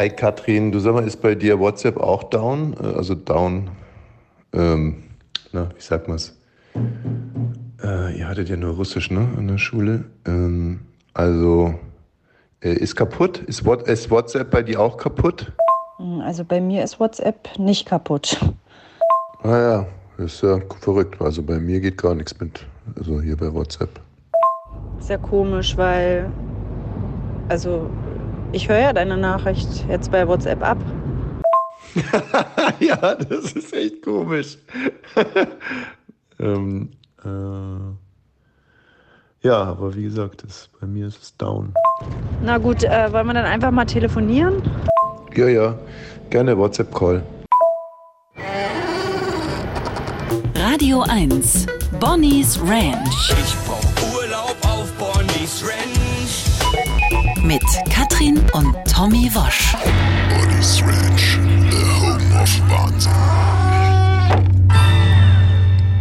Hi Katrin, du sag mal, ist bei dir WhatsApp auch down? Äh, also down, ähm, na, wie sagt man's? Äh, ihr hattet ja nur Russisch, ne, an der Schule. Ähm, also, äh, ist kaputt? Ist, What ist WhatsApp bei dir auch kaputt? Also bei mir ist WhatsApp nicht kaputt. Naja, ah ist ja verrückt. Also bei mir geht gar nichts mit, also hier bei WhatsApp. Sehr komisch, weil, also ich höre ja deine Nachricht jetzt bei WhatsApp ab. ja, das ist echt komisch. ähm, äh, ja, aber wie gesagt, das, bei mir ist es down. Na gut, äh, wollen wir dann einfach mal telefonieren? Ja, ja, gerne WhatsApp-Call. Radio 1, Bonnie's Ranch. Ich brauch Urlaub auf Bonnie's Ranch. Mit Katrin und Tommy Wosch. Bonnie's Ranch, the home of Wahnsinn.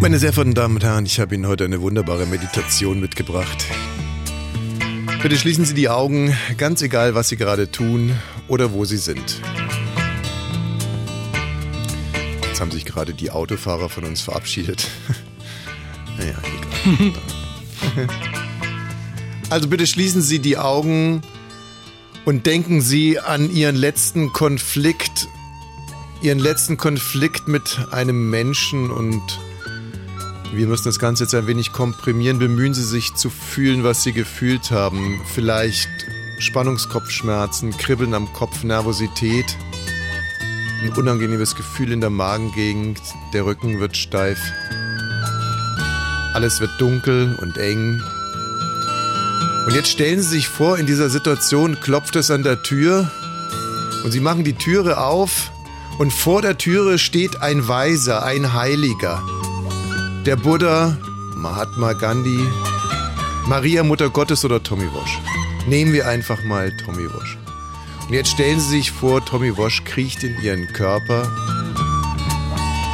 Meine sehr verehrten Damen und Herren, ich habe Ihnen heute eine wunderbare Meditation mitgebracht. Bitte schließen Sie die Augen, ganz egal, was Sie gerade tun oder wo Sie sind. Jetzt haben sich gerade die Autofahrer von uns verabschiedet. naja, egal. also bitte schließen Sie die Augen und denken Sie an Ihren letzten Konflikt, Ihren letzten Konflikt mit einem Menschen und wir müssen das Ganze jetzt ein wenig komprimieren. Bemühen Sie sich zu fühlen, was Sie gefühlt haben. Vielleicht Spannungskopfschmerzen, Kribbeln am Kopf, Nervosität. Ein unangenehmes Gefühl in der Magengegend. Der Rücken wird steif. Alles wird dunkel und eng. Und jetzt stellen Sie sich vor, in dieser Situation klopft es an der Tür und Sie machen die Türe auf und vor der Türe steht ein Weiser, ein Heiliger. Der Buddha, Mahatma Gandhi, Maria Mutter Gottes oder Tommy Walsh. Nehmen wir einfach mal Tommy Walsh. Und jetzt stellen Sie sich vor, Tommy Walsh kriecht in Ihren Körper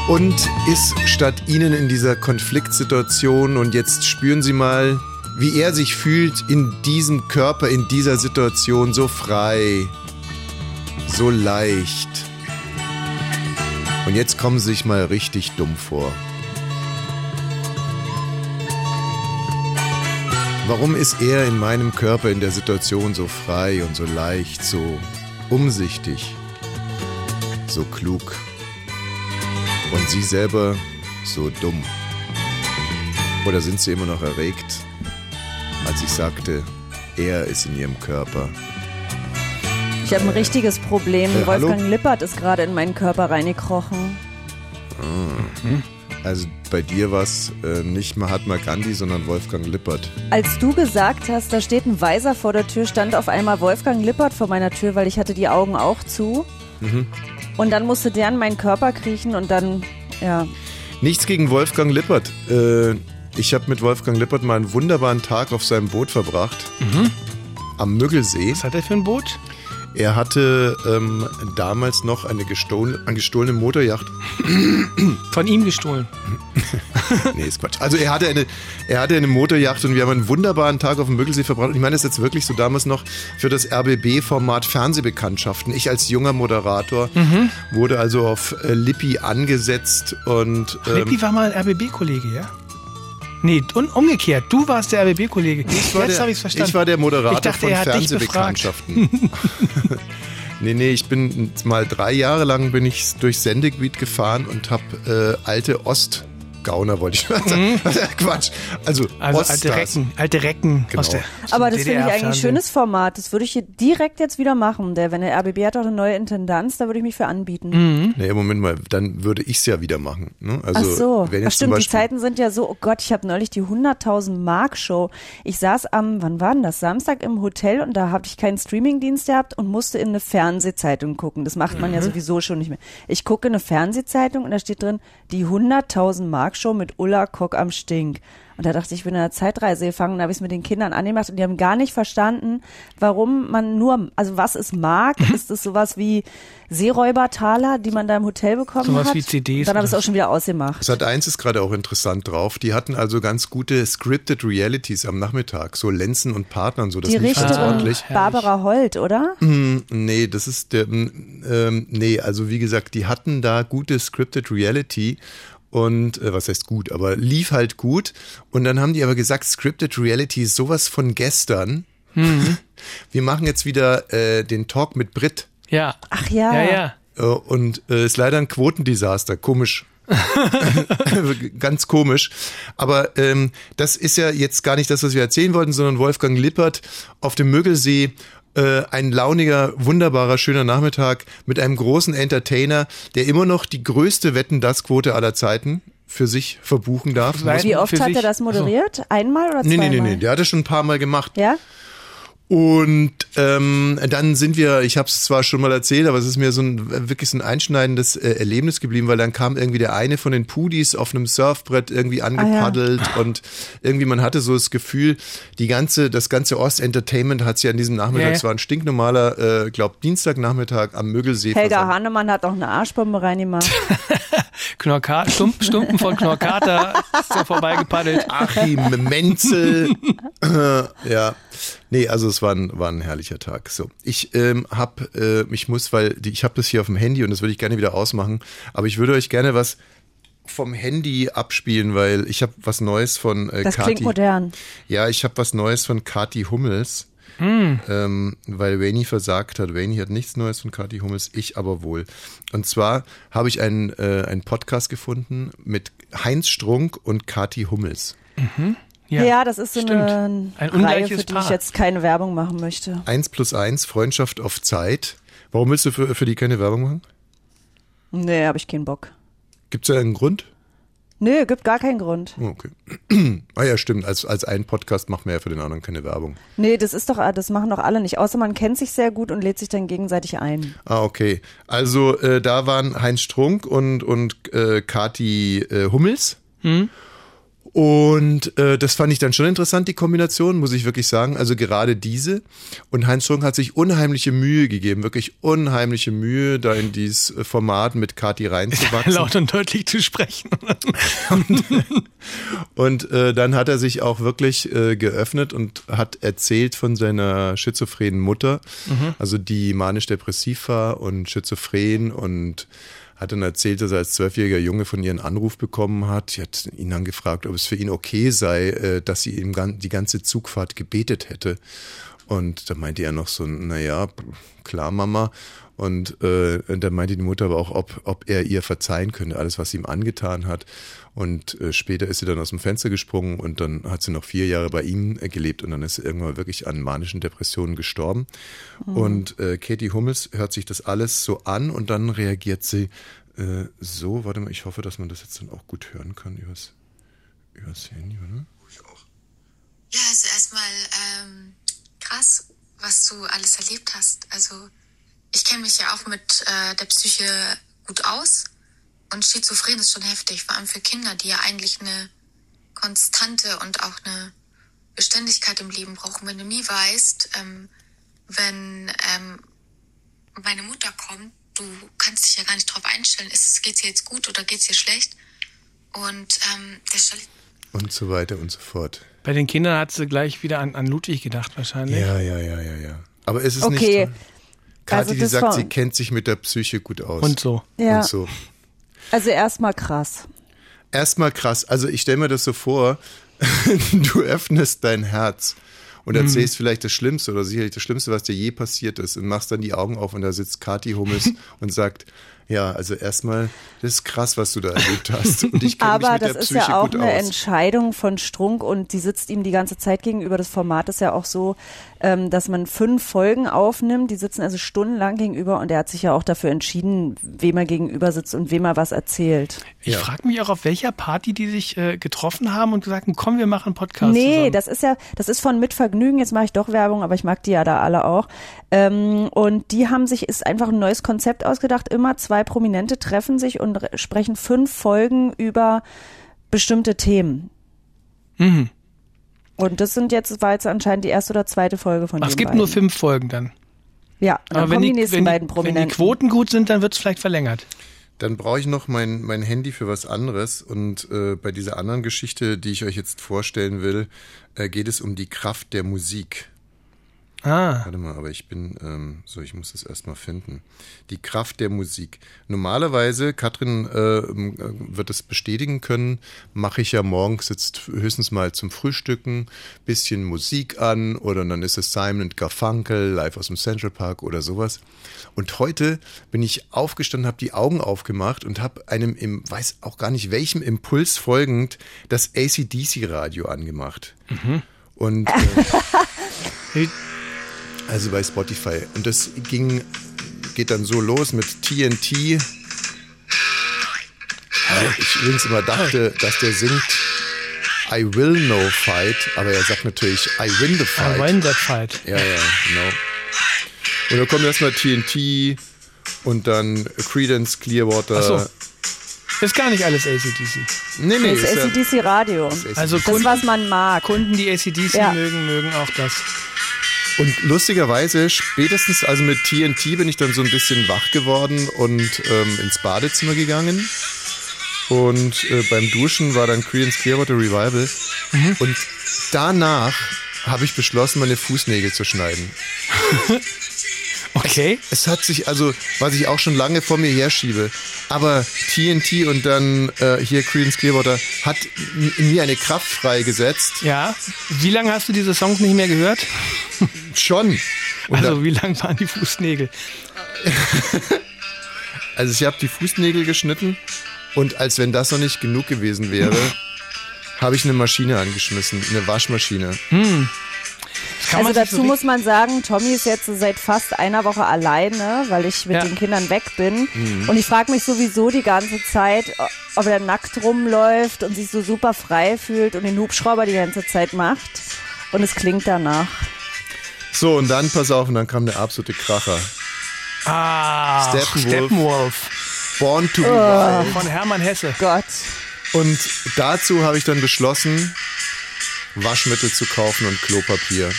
und ist statt Ihnen in dieser Konfliktsituation und jetzt spüren Sie mal, wie er sich fühlt in diesem Körper, in dieser Situation, so frei, so leicht. Und jetzt kommen Sie sich mal richtig dumm vor. Warum ist er in meinem Körper in der Situation so frei und so leicht, so umsichtig, so klug und Sie selber so dumm? Oder sind Sie immer noch erregt, als ich sagte, er ist in Ihrem Körper? Ich habe ein richtiges Problem. Äh, hallo? Wolfgang Lippert ist gerade in meinen Körper reingekrochen. Also bei dir war es äh, nicht Mahatma Gandhi, sondern Wolfgang Lippert. Als du gesagt hast, da steht ein Weiser vor der Tür, stand auf einmal Wolfgang Lippert vor meiner Tür, weil ich hatte die Augen auch zu. Und dann musste der in meinen Körper kriechen und dann, ja. Nichts gegen Wolfgang Lippert. Äh, ich habe mit Wolfgang Lippert mal einen wunderbaren Tag auf seinem Boot verbracht. Am Müggelsee. Was hat er für ein Boot? Er hatte ähm, damals noch eine, gestohlen, eine gestohlene Motorjacht. Von ihm gestohlen. Nee, ist Quatsch. Also er hatte eine, er hatte eine Motorjacht und wir haben einen wunderbaren Tag auf dem Müggelsee verbracht. Und ich meine das jetzt wirklich so damals noch für das RBB-Format Fernsehbekanntschaften. Ich als junger Moderator wurde also auf äh, Lippi angesetzt und ähm, Lippi war mal RBB-Kollege, ja? Nee, und umgekehrt. Du warst der RBB-Kollege. Jetzt habe ich es verstanden. Ich war der Moderator Ich dachte, von er. Fernsehbekanntschaften. nee, nee, ich bin mal drei Jahre lang bin ich durchs Sendegebiet gefahren und habe äh, alte Ostgauner, wollte ich mal sagen. Quatsch. Also, Mhm. Also alte. Recken, alte Recken Genau. aus der Aber das finde ich eigentlich ein schönes Format. Das würde ich hier direkt jetzt wieder machen. Der, wenn der RBB hat auch eine neue Intendanz, da würde ich mich für anbieten. Mhm. Nee, Moment mal, dann würde ich es ja wieder machen. Ne? Also, Ach so, wenn Ach jetzt zum stimmt, die Zeiten sind ja so, oh Gott, ich habe neulich die 100.000 Mark Show. Ich saß am, wann war denn das, Samstag im Hotel und da habe ich keinen Streamingdienst gehabt und musste in eine Fernsehzeitung gucken. Das macht man Mhm. ja sowieso schon nicht mehr. Ich gucke in eine Fernsehzeitung und da steht drin, die 100.000 Mark Show mit Ulla Kock am Stink. Und da dachte ich, ich bin in einer Zeitreise gefangen, da habe ich es mit den Kindern angemacht und die haben gar nicht verstanden, warum man nur, also was ist Mark? Mhm. Ist es sowas wie Seeräubertaler, die man da im Hotel bekommen Sowas hat? wie CDs Dann habe ich es auch schon wieder ausgemacht. Sat 1 ist gerade auch interessant drauf. Die hatten also ganz gute Scripted Realities am Nachmittag. So Lenzen und Partnern, so das Die Richterin ordentlich. Barbara Holt, oder? Mm, nee, das ist der, mm, ähm, nee, also wie gesagt, die hatten da gute Scripted Reality und äh, was heißt gut, aber lief halt gut und dann haben die aber gesagt, Scripted Reality ist sowas von gestern. Wir machen jetzt wieder äh, den Talk mit Brit Ja. Ach ja. Ja, ja. äh, und äh, ist leider ein Quotendesaster, komisch. Ganz komisch. Aber ähm, das ist ja jetzt gar nicht das, was wir erzählen wollten, sondern Wolfgang Lippert auf dem Mögelsee. Äh, ein launiger, wunderbarer, schöner Nachmittag mit einem großen Entertainer, der immer noch die größte Wetten-Das-Quote aller Zeiten für sich verbuchen darf. Weil- Wie oft hat sich- er das moderiert? Einmal oder Nee, zweimal? nee, nee, nee, der hat es schon ein paar Mal gemacht. Ja? Und ähm, dann sind wir, ich habe es zwar schon mal erzählt, aber es ist mir so ein wirklich so ein einschneidendes äh, Erlebnis geblieben, weil dann kam irgendwie der eine von den Pudis auf einem Surfbrett irgendwie angepaddelt und irgendwie man hatte so das Gefühl, die ganze, das ganze Ost-Entertainment hat sich an diesem Nachmittag, Ja, ja. es war ein stinknormaler, äh, glaub Dienstagnachmittag am Mögelsee Helga versammelt. Hahnemann hat auch eine Arschbombe reingemacht. Knorka Stump, Stumpen von Knorkater ist da vorbeigepaddelt. Achim Menzel. Ja. Nee, also es war ein, war ein herrlicher Tag. So, ich ähm, hab, äh, ich muss, weil die, ich habe das hier auf dem Handy und das würde ich gerne wieder ausmachen, aber ich würde euch gerne was vom Handy abspielen, weil ich habe was Neues von äh, Das Kati. klingt modern. Ja, ich habe was Neues von Kati Hummels. Ähm, weil Rainy versagt hat. Rainy hat nichts Neues von Kati Hummels, ich aber wohl. Und zwar habe ich einen, äh, einen Podcast gefunden mit Heinz Strunk und Kati Hummels. Ja, das ist so stimmt. eine Ein Reihe, für die Paar. ich jetzt keine Werbung machen möchte. Eins plus eins, Freundschaft auf Zeit. Warum willst du für, für die keine Werbung machen? Nee, habe ich keinen Bock. Gibt es da einen Grund? Nö, gibt gar keinen Grund. Oh, Okay. ah ja, stimmt. Als, als ein Podcast macht man ja für den anderen keine Werbung. Nee, das ist doch, das machen doch alle nicht. Außer man kennt sich sehr gut und lädt sich dann gegenseitig ein. Ah, okay. Also äh, da waren Heinz Strunk und, und äh, Kati äh, Hummels. Und äh, das fand ich dann schon interessant, die Kombination, muss ich wirklich sagen. Also gerade diese. Und Heinz Strunk hat sich unheimliche Mühe gegeben, wirklich unheimliche Mühe, da in dieses äh, Format mit Kati reinzuwachsen. Laut und deutlich zu sprechen. Und äh, dann hat er sich auch wirklich äh, geöffnet und hat erzählt von seiner schizophrenen Mutter, also die manisch-depressiv war und schizophren und hat dann erzählt, dass er als zwölfjähriger Junge von ihr einen Anruf bekommen hat. Sie hat ihn dann gefragt, ob es für ihn okay sei, äh, dass sie ihm die ganze Zugfahrt gebetet hätte. Und da meinte er noch so, naja, klar, Mama. Und äh, und dann meinte die Mutter aber auch, ob, ob er ihr verzeihen könnte, alles, was sie ihm angetan hat. Und äh, später ist sie dann aus dem Fenster gesprungen und dann hat sie noch vier Jahre bei ihm äh, gelebt und dann ist sie irgendwann wirklich an manischen Depressionen gestorben. Und äh, Katie Hummels hört sich das alles so an und dann reagiert sie äh, so, warte mal, ich hoffe, dass man das jetzt dann auch gut hören kann übers, übers Handy, oder? Ja, also erstmal ähm, krass, was du alles erlebt hast. Also ich kenne mich ja auch mit äh, der Psyche gut aus und Schizophren ist schon heftig, vor allem für Kinder, die ja eigentlich eine Konstante und auch eine Beständigkeit im Leben brauchen. Wenn du nie weißt, ähm, wenn ähm, meine Mutter kommt, du kannst dich ja gar nicht drauf einstellen, ist geht's ihr jetzt gut oder geht's ihr schlecht? Und ähm, das stellt Und so weiter und so fort. Bei den Kindern hat sie gleich wieder an, an Ludwig gedacht wahrscheinlich. Ja, ja, ja, ja, ja. Aber es ist Okay. nicht toll. Kathi, Also die sagt, sie kennt sich mit der Psyche gut aus. Und so. Ja. Und so. Also erstmal krass. Erstmal krass. Also ich stelle mir das so vor, du öffnest dein Herz und erzählst vielleicht das Schlimmste oder sicherlich das Schlimmste, was dir je passiert ist und machst dann die Augen auf und da sitzt Kathi Hummels und sagt, ja, also erstmal, das ist krass, was du da erlebt hast. Und ich kenne mich Aber mit das der ist Psyche ja auch eine aus. Entscheidung von Strunk und die sitzt ihm die ganze Zeit gegenüber. Das Format ist ja auch so, ähm, dass man fünf Folgen aufnimmt. Die sitzen also stundenlang gegenüber und er hat sich ja auch dafür entschieden, wem er gegenüber sitzt und wem er was erzählt. Ich Ja. frage mich auch, auf welcher Party die sich äh, getroffen haben und gesagt haben, komm, wir machen einen Podcast Nee, zusammen. das ist ja, das ist von Mitvergnügen. Jetzt mache ich doch Werbung, aber ich mag die ja da alle auch. Ähm, und die haben sich, ist einfach ein neues Konzept ausgedacht. Immer zwei Prominente treffen sich und re- sprechen fünf Folgen über bestimmte Themen. Mhm. Und das sind jetzt, war jetzt anscheinend die erste oder zweite Folge von Ach, den es gibt beiden. nur fünf Folgen dann. Ja, dann Aber wenn kommen die, die nächsten wenn, beiden die, wenn Prominenten. die Quoten gut sind, dann wird es vielleicht verlängert. Dann brauche ich noch mein, mein Handy für was anderes. Und äh, bei dieser anderen Geschichte, die ich euch jetzt vorstellen will, äh, geht es um die Kraft der Musik. Ah. Warte mal, aber ich bin, ähm, so, ich muss das erstmal finden. Die Kraft der Musik. Normalerweise, Katrin äh, ähm, äh, wird es bestätigen können, mache ich ja morgens jetzt höchstens mal zum Frühstücken bisschen Musik an oder dann ist es Simon und Garfunkel, live aus dem Central Park oder sowas. Und heute bin ich aufgestanden, habe die Augen aufgemacht und habe einem, im, weiß auch gar nicht welchem Impuls folgend, das ACDC-Radio angemacht. Und äh, also bei Spotify. Und das ging, geht dann so los mit TNT. Weil ich übrigens immer dachte, dass der singt I will no fight, aber er sagt natürlich I win the I fight. win that fight. Ja, ja, genau. Und dann kommt erstmal TNT und dann Credence Clearwater. Ach so. Ist gar nicht alles ACDC. Nee, nee, Das ist ja, ACDC Radio. Also Das, Kunden, was man mag. Kunden, die ACDC Ja. mögen, mögen auch das. Und lustigerweise, spätestens also mit TNT bin ich dann so ein bisschen wach geworden und ähm, ins Badezimmer gegangen. Und äh, beim Duschen war dann Creedence Clearwater Revival. Und danach habe ich beschlossen, meine Fußnägel zu schneiden. Okay. Es hat sich also, was ich auch schon lange vor mir herschiebe, aber TNT und dann äh, hier Creedence Clearwater hat in mir eine Kraft freigesetzt. Ja. Wie lange hast du diese Songs nicht mehr gehört? Schon. Und Also wie lang waren die Fußnägel? Also ich habe die Fußnägel geschnitten und als wenn das noch nicht genug gewesen wäre, habe ich eine Maschine angeschmissen, eine Waschmaschine. Kann Also dazu so muss man sagen, Tommy ist jetzt so seit fast einer Woche alleine, weil ich mit Ja. den Kindern weg bin. Und ich frage mich sowieso die ganze Zeit, ob er nackt rumläuft und sich so super frei fühlt und den Hubschrauber die ganze Zeit macht. Und es klingt danach. So, und dann, pass auf, und dann kam der absolute Kracher. Ah, Steppenwolf. Steppenwolf. Born to be Oh. wild. Von Hermann Hesse. Gott. Und dazu habe ich dann beschlossen, Waschmittel zu kaufen und Klopapier.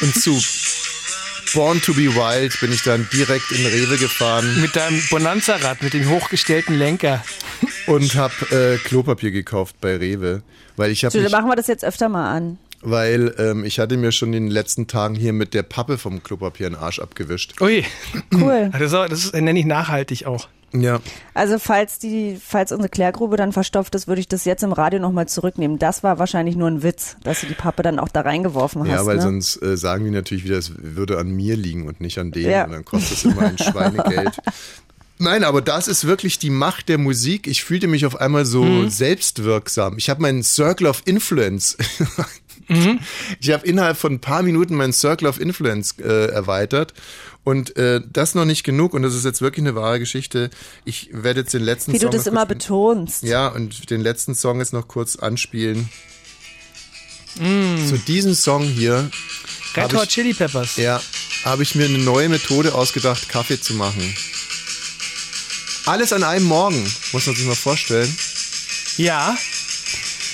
Und zu Born to be Wild bin ich dann direkt in Rewe gefahren Mit deinem Bonanza-Rad, mit dem hochgestellten Lenker. und habe äh, Klopapier gekauft bei Rewe. Weil ich habe So, dann machen wir das jetzt öfter mal an. Weil ähm, ich hatte mir schon in den letzten Tagen hier mit der Pappe vom Klopapier den Arsch abgewischt. Ui. Cool. Das, ist, das ist, nenne ich nachhaltig auch. Ja, Also falls die, falls unsere Klärgrube dann verstopft ist, würde ich das jetzt im Radio nochmal zurücknehmen. Das war wahrscheinlich nur ein Witz, dass du die Pappe dann auch da reingeworfen hast. ja weil ne? sonst äh, sagen die natürlich wieder, es würde an mir liegen und nicht an denen. Ja. Und dann kostet es immer ein Schweinegeld. Nein, aber das ist wirklich die Macht der Musik. Ich fühlte mich auf einmal so Mhm. selbstwirksam. Ich habe meinen Circle of Influence. Mhm. Ich habe innerhalb von ein paar Minuten meinen Circle of Influence äh, erweitert. Und äh, das noch nicht genug. Und das ist jetzt wirklich eine wahre Geschichte. Ich werde jetzt den letzten Wie du Song das noch immer kurz- betonst. Ja, und den letzten Song jetzt noch kurz anspielen. Mm. Zu diesem Song hier, Red Hot ich- Chili Peppers. ja, habe ich mir eine neue Methode ausgedacht, Kaffee zu machen. Alles an einem Morgen, muss man sich mal vorstellen. Ja.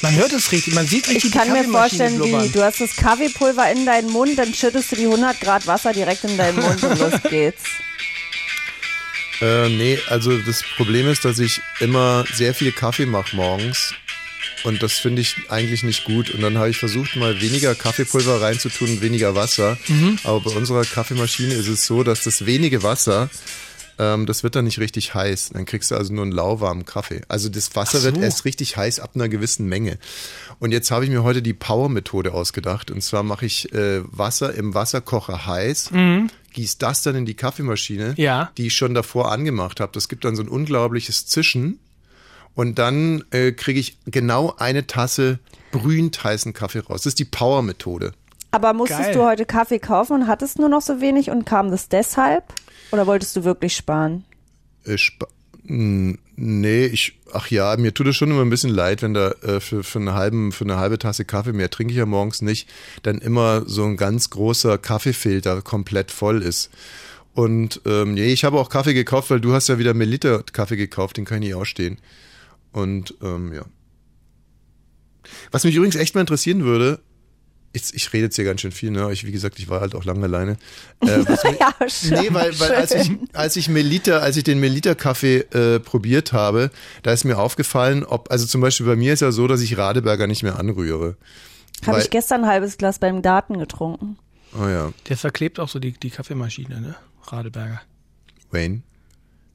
Man hört es richtig, man sieht richtig Ich kann die mir vorstellen, wie du hast das Kaffeepulver in deinen Mund, dann schüttest du die 100 Grad Wasser direkt in deinen Mund und los geht's. Äh, nee, also das Problem ist, dass ich immer sehr viel Kaffee mache morgens. Und das finde ich eigentlich nicht gut. Und dann habe ich versucht, mal weniger Kaffeepulver reinzutun und weniger Wasser. Aber bei unserer Kaffeemaschine ist es so, dass das wenige Wasser, ähm, das wird dann nicht richtig heiß. Dann kriegst du also nur einen lauwarmen Kaffee. Also das Wasser so. wird erst richtig heiß ab einer gewissen Menge. Und jetzt habe ich mir heute die Power-Methode ausgedacht. Und zwar mache ich äh, Wasser im Wasserkocher heiß, gieß das dann in die Kaffeemaschine, Ja. die ich schon davor angemacht habe. Das gibt dann so ein unglaubliches Zischen. Und dann äh, kriege ich genau eine Tasse brühend heißen Kaffee raus. Das ist die Power-Methode. Aber musstest Geil. du heute Kaffee kaufen und hattest nur noch so wenig und kam das deshalb? Oder wolltest du wirklich sparen? Äh, spa- N- nee, ich, ach ja, mir tut es schon immer ein bisschen leid, wenn da äh, für, für, eine halben, für eine halbe Tasse Kaffee, mehr trinke ich ja morgens nicht, dann immer so ein ganz großer Kaffeefilter komplett voll ist. Und ähm, nee, ich habe auch Kaffee gekauft, weil du hast ja wieder Melita Kaffee gekauft, den kann ich nicht ausstehen. Und ähm, ja. Was mich übrigens echt mal interessieren würde, ich, ich rede jetzt hier ganz schön viel, ne? Ich, wie gesagt, ich war halt auch lange alleine. Äh, Ja, schön. Nee, weil, weil als ich, als ich Melita, als ich den Melita-Kaffee äh, probiert habe, da ist mir aufgefallen, ob, also zum Beispiel bei mir ist ja so, dass ich Radeberger nicht mehr anrühre. Habe ich gestern ein halbes Glas beim Garten getrunken. Oh ja. Der verklebt auch so die, die Kaffeemaschine, ne? Radeberger. Wayne,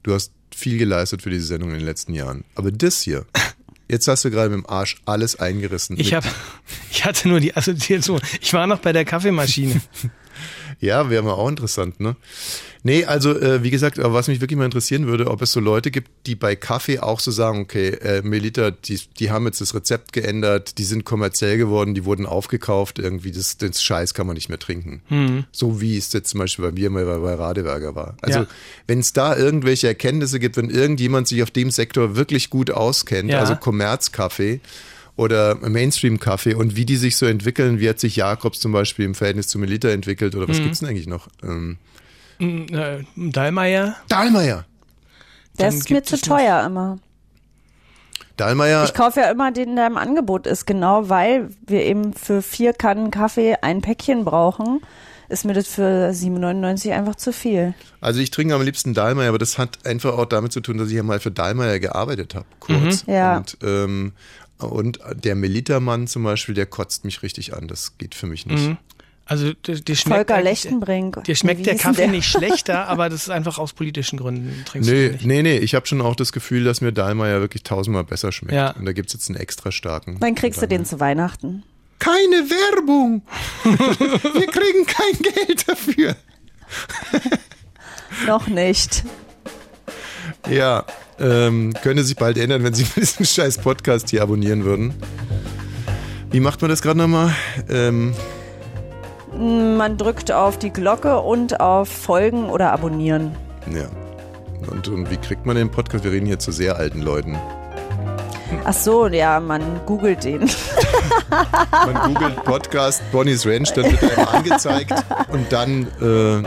du hast viel geleistet für diese Sendung in den letzten Jahren. Aber das hier, jetzt hast du gerade mit dem Arsch alles eingerissen. Ich habe, ich hatte nur die Assoziation. Ich war noch bei der Kaffeemaschine. Ja, wäre mal auch interessant, ne? Nee, also äh, wie gesagt, was mich wirklich mal interessieren würde, ob es so Leute gibt, die bei Kaffee auch so sagen, okay, äh, Melita, die, die haben jetzt das Rezept geändert, die sind kommerziell geworden, die wurden aufgekauft, irgendwie, das, das Scheiß kann man nicht mehr trinken. So wie es jetzt zum Beispiel bei mir mal bei, bei Radeberger war. Also Ja. wenn es da irgendwelche Erkenntnisse gibt, wenn irgendjemand sich auf dem Sektor wirklich gut auskennt, Ja. also Kommerzkaffee, oder Mainstream-Kaffee und wie die sich so entwickeln, wie hat sich Jakobs zum Beispiel im Verhältnis zu Melita entwickelt oder was gibt's denn eigentlich noch? Ähm, äh, Dallmayr. Dahlmeier. Der Dann ist mir zu es noch- teuer immer. Dahlmeier, Ich kaufe ja immer den, der im Angebot ist, genau weil wir eben für vier Kannen Kaffee ein Päckchen brauchen, ist mir das für 7,99 einfach zu viel. also ich trinke am liebsten Dahlmeier, aber das hat einfach auch damit zu tun, dass ich ja mal für Dahlmeier gearbeitet habe, kurz. Mhm. Ja. Und, ähm, und der Melita-Mann zum Beispiel, der kotzt mich richtig an. Das geht für mich nicht. Also dir, dir schmeckt Volker Lechtenbrink. Dir schmeckt der Kaffee der? nicht schlechter, aber das ist einfach aus politischen Gründen trinkst du Nee, nicht. nee, nee, ich habe schon auch das Gefühl, dass mir Dahlmeier wirklich tausendmal besser schmeckt. Ja. Und da gibt's jetzt einen extra starken. Dann kriegst du den zu Weihnachten. Keine Werbung! Wir kriegen kein Geld dafür. Noch nicht. Ja, ähm, könnte sich bald ändern, wenn Sie diesen scheiß Podcast hier abonnieren würden. Wie macht man das gerade nochmal? Ähm, Man drückt auf die Glocke und auf Folgen oder abonnieren. ja. Und, und wie kriegt man den Podcast? Wir reden hier zu sehr alten Leuten. Ach so, ja, man googelt den. Man googelt Podcast Bonnie's Ranch, dann wird einem angezeigt und dann, äh,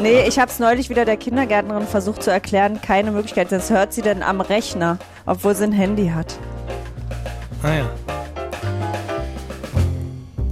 Nee, ich habe es neulich wieder der Kindergärtnerin versucht zu erklären. Keine Möglichkeit. Das hört sie denn am Rechner, obwohl sie ein Handy hat. Ah ja.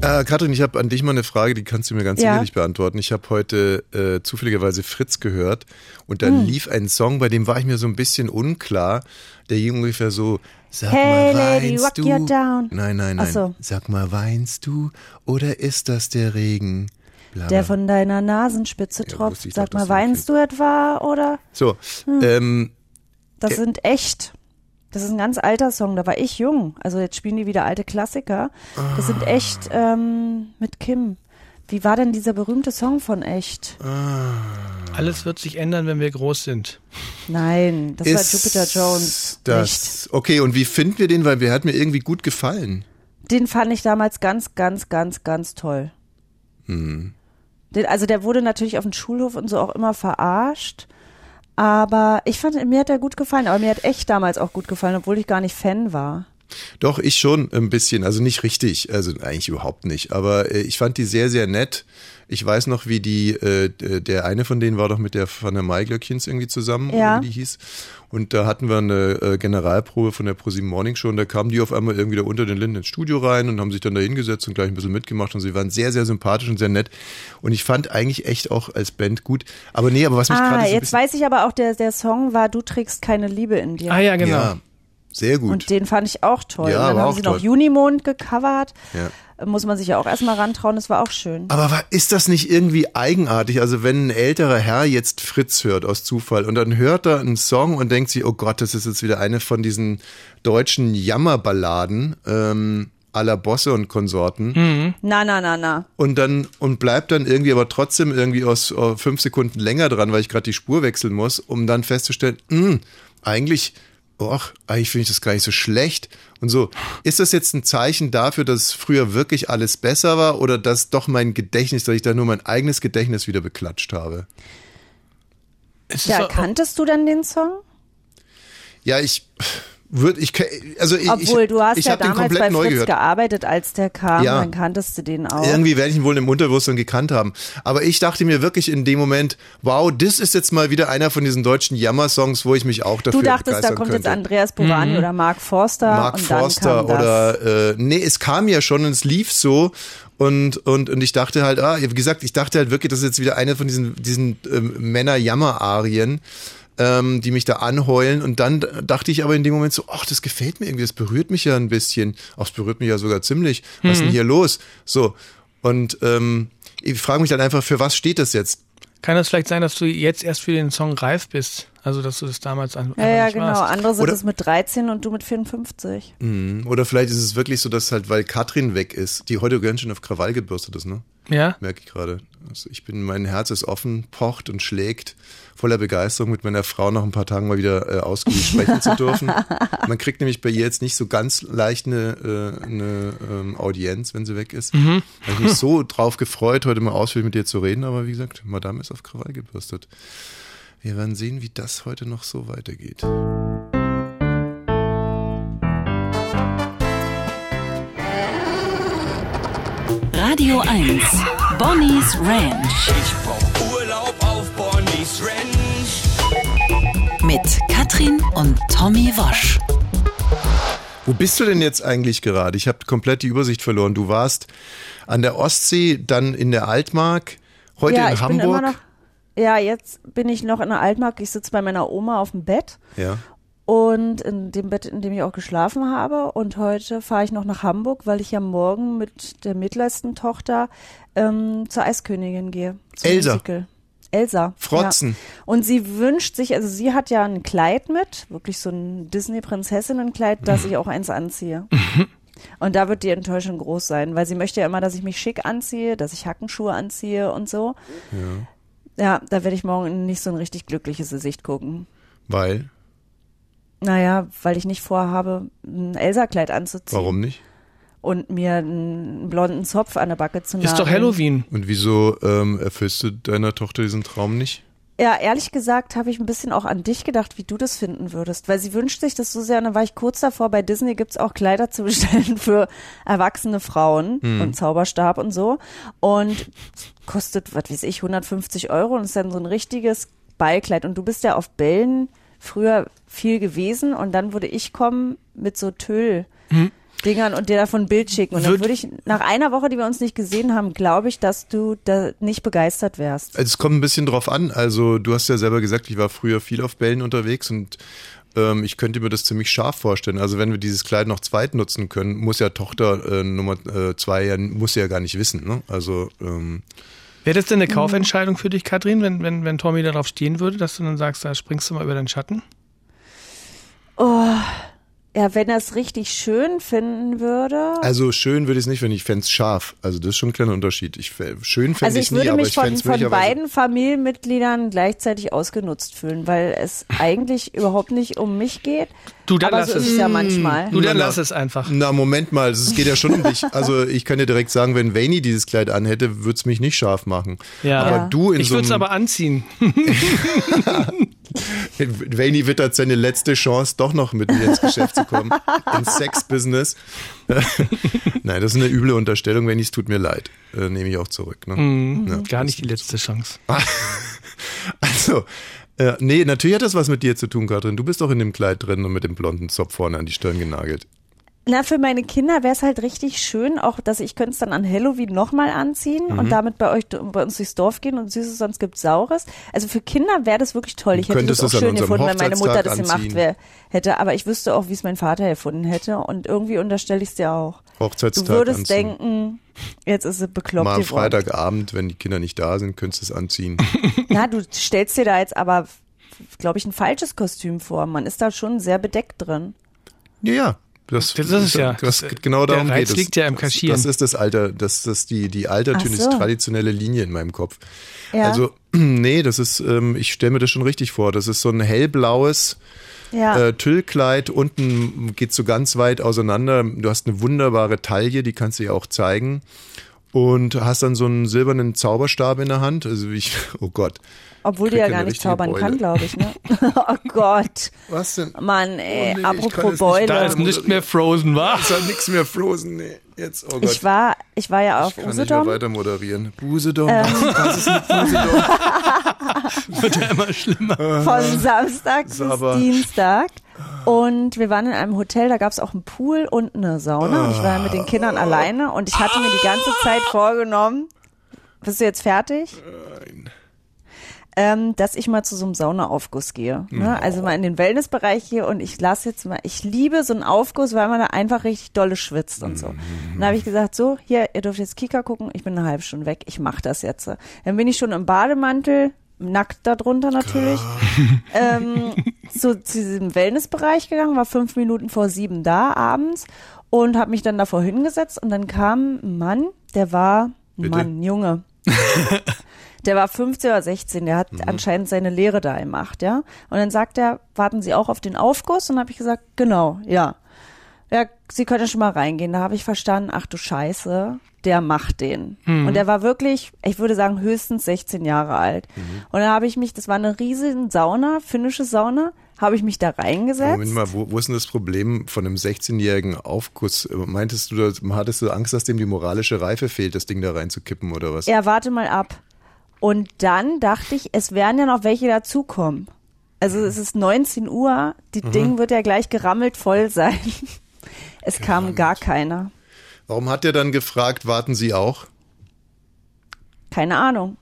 Äh, Katrin, ich habe an dich mal eine Frage, die kannst du mir ganz Ja. sicherlich beantworten. Ich habe heute äh, zufälligerweise Fritz gehört und Hm. da lief ein Song, bei dem war ich mir so ein bisschen unklar. Der ging ungefähr so, sag Hey, mal, Lady, weinst rock du? down. Nein, nein, nein. So. Sag mal, weinst du oder ist das der Regen? Bla, Der von deiner Nasenspitze Ja, tropft. Sag doch, mal, weinst du etwa oder? So, Hm. ähm, Das Ä- sind echt. Das ist ein ganz alter Song, da war ich jung. Also jetzt spielen die wieder alte Klassiker. Das sind echt ähm, mit Kim. Wie war denn dieser berühmte Song von echt? Alles wird sich ändern, wenn wir groß sind. Nein, das ist war Jupiter Jones. Nicht. das, okay, und wie finden wir den? Weil der hat mir irgendwie gut gefallen. Den fand ich damals ganz, ganz, ganz, ganz toll. Hm. Den, also der wurde natürlich auf dem Schulhof und so auch immer verarscht. Aber ich fand, mir hat er gut gefallen. Aber mir hat echt damals auch gut gefallen, obwohl ich gar nicht Fan war. Doch, ich schon ein bisschen, also nicht richtig, also eigentlich überhaupt nicht, aber äh, ich fand die sehr, sehr nett. Ich weiß noch, wie die, äh, der eine von denen war doch mit der von der Maiglöckchens irgendwie zusammen, Ja. oder wie die hieß. Und da hatten wir eine äh, Generalprobe von der ProSieben Morning Show und da kamen die auf einmal irgendwie da unter den Linden ins Studio rein und haben sich dann da hingesetzt und gleich ein bisschen mitgemacht und sie waren sehr, sehr sympathisch und sehr nett. Und ich fand eigentlich echt auch als Band gut. Aber nee, aber was mich Ah, gerade so jetzt weiß ich aber auch, der, der Song war Du trägst keine Liebe in dir. Ah ja, genau. Ja, sehr gut. Und den fand ich auch toll. Ja, und dann war haben auch sie toll. noch Junimond gecovert. Ja. Muss man sich ja auch erstmal rantrauen, das war auch schön. Aber ist das nicht irgendwie eigenartig? Also wenn ein älterer Herr jetzt Fritz hört aus Zufall und dann hört er einen Song und denkt sich, oh Gott, das ist jetzt wieder eine von diesen deutschen Jammerballaden ähm, aller Bosse und Konsorten Na, na, na, na. und dann und bleibt dann irgendwie aber trotzdem irgendwie aus äh, fünf Sekunden länger dran, weil ich gerade die Spur wechseln muss, um dann festzustellen, mh, eigentlich, och, eigentlich finde ich das gar nicht so schlecht. Und so, ist das jetzt ein Zeichen dafür, dass früher wirklich alles besser war oder dass doch mein Gedächtnis, dass ich da nur mein eigenes Gedächtnis wieder beklatscht habe? Ja, kanntest du denn den Song? Ja, ich würde, ich, also ich, Obwohl, ich, du hast ich ja hab den damals komplett bei neu Fritz gehört. gearbeitet, als der kam, Ja. dann kanntest du den auch. Irgendwie werde ich ihn wohl im Unterbewusstsein gekannt haben. Aber ich dachte mir wirklich in dem Moment, wow, das ist jetzt mal wieder einer von diesen deutschen Jammer-Songs, wo ich mich auch dafür du dachtest, da kommt könnte. jetzt Andreas Burani oder Mark Forster. Mark und dann Forster kam das. oder äh, nee, es kam ja schon und es lief so und und und ich dachte halt, ah, wie gesagt, ich dachte halt wirklich, das ist jetzt wieder eine von diesen diesen ähm, Männer-Jammer-Arien, ähm, die mich da anheulen und dann dachte ich aber in dem Moment so, ach, das gefällt mir irgendwie, das berührt mich ja ein bisschen, ach, es berührt mich ja sogar ziemlich. Was ist denn hier los? So und ähm, ich frage mich dann einfach, für was steht das jetzt? Kann das vielleicht sein, dass du jetzt erst für den Song reif bist? Also, dass du das damals an, Ja, ja, genau. warst? Andere sind Oder- es mit 13 und du mit 54. Mhm. Oder vielleicht ist es wirklich so, dass halt, weil Katrin weg ist, die heute ganz schön auf Krawall gebürstet ist, ne? Ja? Merke ich gerade. Also ich bin, mein Herz ist offen, pocht und schlägt voller Begeisterung, mit meiner Frau nach ein paar Tagen mal wieder äh, ausgiebig sprechen zu dürfen. Man kriegt nämlich bei ihr jetzt nicht so ganz leicht eine, äh, eine ähm, Audienz, wenn sie weg ist. Mhm. Habe ich mich so drauf gefreut, heute mal ausführlich mit ihr zu reden, aber wie gesagt, Madame ist auf Krawall gebürstet. Wir werden sehen, wie das heute noch so weitergeht. Radio 1. Bonnie's Ranch mit Katrin und Tommy Wosch. Wo bist du denn jetzt eigentlich gerade? Ich habe komplett die Übersicht verloren. Du warst an der Ostsee, dann in der Altmark, heute ja, in ich Hamburg. bin immer noch. Ja, jetzt bin ich noch in der Altmark. Ich sitze bei meiner Oma auf dem Bett ja. und in dem Bett, in dem ich auch geschlafen habe. Und heute fahre ich noch nach Hamburg, weil ich ja morgen mit der mittlersten Tochter ähm, zur Eiskönigin gehe. zum Elsa. Musical. Elsa. Frotzen. Ja. Und sie wünscht sich, also sie hat ja ein Kleid mit, wirklich so ein Disney-Prinzessinnenkleid, dass ich auch eins anziehe. Und da wird die Enttäuschung groß sein, weil sie möchte ja immer, dass ich mich schick anziehe, dass ich Hackenschuhe anziehe und so. Ja, da werde ich morgen nicht so ein richtig glückliches Gesicht gucken. Weil? Naja, weil ich nicht vorhabe, ein Elsa-Kleid anzuziehen. Warum nicht? Und mir einen blonden Zopf an der Backe zu Ist doch. Halloween. Und wieso ähm, erfüllst du deiner Tochter diesen Traum nicht? Ja, ehrlich gesagt habe ich ein bisschen auch an dich gedacht, wie du das finden würdest. Weil sie wünscht sich das so sehr. Und dann war ich kurz davor, bei Disney gibt's auch Kleider zu bestellen für erwachsene Frauen und Zauberstab und so. Und kostet, was weiß ich, 150 Euro und ist dann so ein richtiges Ballkleid. Und du bist ja auf Bällen früher viel gewesen und dann würde ich kommen mit so Tüll. Dingern und dir davon ein Bild schicken. Und dann Würd- würde ich, nach einer Woche, die wir uns nicht gesehen haben, glaube ich, dass du da nicht begeistert wärst. Es kommt ein bisschen drauf an. Also du hast ja selber gesagt, ich war früher viel auf Bällen unterwegs und ähm, ich könnte mir das ziemlich scharf vorstellen. Also wenn wir dieses Kleid noch zweit nutzen können, muss ja Tochter äh, Nummer äh, zwei ja muss sie ja gar nicht wissen. Ne? Also ähm, Wäre das denn eine Kaufentscheidung für dich, Katrin, wenn, wenn, wenn Tommy darauf stehen würde, dass du dann sagst, da springst du mal über deinen Schatten? Ja, wenn er es richtig schön finden würde. also schön würde ich es nicht, wenn ich fände es scharf. Also das ist schon ein kleiner Unterschied. Ich schön fände Also ich ich nie, würde aber mich ich von, fände es von möglicherweise- beiden Familienmitgliedern gleichzeitig ausgenutzt fühlen, weil es eigentlich überhaupt nicht um mich geht. Du, dann aber lass so ist es. es ja manchmal. Du, dann Na, lass es einfach. Na, Moment mal, es geht ja schon um dich. Also ich kann dir direkt sagen, wenn Vaini dieses Kleid anhätte, würde es mich nicht scharf machen. Ja. Aber Ja. du in Ich so würde es aber anziehen. Vaini wittert seine letzte Chance, doch noch mit mir ins Geschäft zu kommen. Ins Sex-Business. Nein, das ist eine üble Unterstellung. Vaini, es tut mir leid. Äh, nehme ich auch zurück. Ne? Ja. Gar nicht die letzte Chance. Also, äh, nee, natürlich hat das was mit dir zu tun, Katrin. Du bist doch in dem Kleid drin und mit dem blonden Zopf vorne an die Stirn genagelt. Na, für meine Kinder wäre es halt richtig schön, auch dass ich könnte es dann an Halloween nochmal anziehen Mhm. und damit bei euch bei uns durchs Dorf gehen und Süßes, sonst gibt's Saures. Also für Kinder wäre das wirklich toll. Ich Du hätte das auch es an schön gefunden, wenn meine Mutter das gemacht wär, hätte. Aber ich wüsste auch, wie es mein Vater erfunden hätte. Und irgendwie unterstelle ich es dir auch. Du Hochzeitstag würdest anziehen. denken, jetzt ist es bekloppt Mal am. Freitagabend, wenn die Kinder nicht da sind, könntest du es anziehen. Na, du stellst dir da jetzt aber, glaube ich, ein falsches Kostüm vor. Man ist da schon sehr bedeckt drin. Ja, ja. Das, Das ist es ja. Das, Das- genau der darum Reiz geht es. liegt ja im Kaschieren. Das, das ist das Alter, das, das ist die, die altertümlich so. traditionelle Linie in meinem Kopf. Ja. Also, nee, das ist, ähm, ich stelle mir das schon richtig vor. Das ist so ein hellblaues Ja. äh, Tüllkleid. Unten geht so ganz weit auseinander. Du hast eine wunderbare Taille, die kannst du ja auch zeigen. Und hast dann so einen silbernen Zauberstab in der Hand. Also wie ich, oh Gott. Obwohl die ja gar nicht zaubern Beule. kann, glaube ich, ne? oh Gott. Was denn? Mann, ey, Oh nee, apropos Beule. Da ist nicht mehr Frozen, wa? Ist halt nichts mehr Frozen, nee. Jetzt, oh Gott. Ich war, ich war ja auf Ich kann nicht mehr Usedom. weiter moderieren. Busedom, Ähm. was, ist mit Busedom? Wird ja immer schlimmer. von Samstag bis Dienstag. Und wir waren in einem Hotel, da gab es auch einen Pool und eine Sauna. Und ich war ja mit den Kindern alleine und ich hatte mir die ganze Zeit vorgenommen, bist du jetzt fertig? Nein. ähm, dass ich mal zu so einem Saunaaufguss gehe. Ne? Also mal in den Wellnessbereich gehe und ich lasse jetzt mal, ich liebe so einen Aufguss, weil man da einfach richtig dolle schwitzt und so. Dann habe ich gesagt, so, hier, ihr dürft jetzt Kika gucken, ich bin eine halbe Stunde weg, ich mache das jetzt. Dann bin ich schon im Bademantel, nackt darunter natürlich, ähm, so zu diesem Wellnessbereich gegangen, war fünf Minuten vor sieben da abends und habe mich dann davor hingesetzt und dann kam ein Mann, der war, ein Bitte? Mann, Junge. Der war 15 oder 16, der hat anscheinend seine Lehre da gemacht, ja. Und dann sagt er, warten Sie auch auf den Aufguss? Und dann habe ich gesagt, genau, ja. Ja, Sie können schon mal reingehen. Da habe ich verstanden, ach du Scheiße, der macht den. Und der war wirklich, ich würde sagen, höchstens 16 Jahre alt. Und da habe ich mich, das war eine riesige Sauna, finnische Sauna, habe ich mich da reingesetzt. Moment mal, wo, wo ist denn das Problem von einem 16-jährigen Aufguss? Meintest du, hattest du Angst, dass dem die moralische Reife fehlt, das Ding da reinzukippen oder was? Ja, warte mal ab. Und dann dachte ich, es werden ja noch welche dazukommen. Also es ist 19 Uhr, die Ding wird ja gleich gerammelt voll sein. Es kam gar keiner. Warum hat der dann gefragt, warten Sie auch? Keine Ahnung.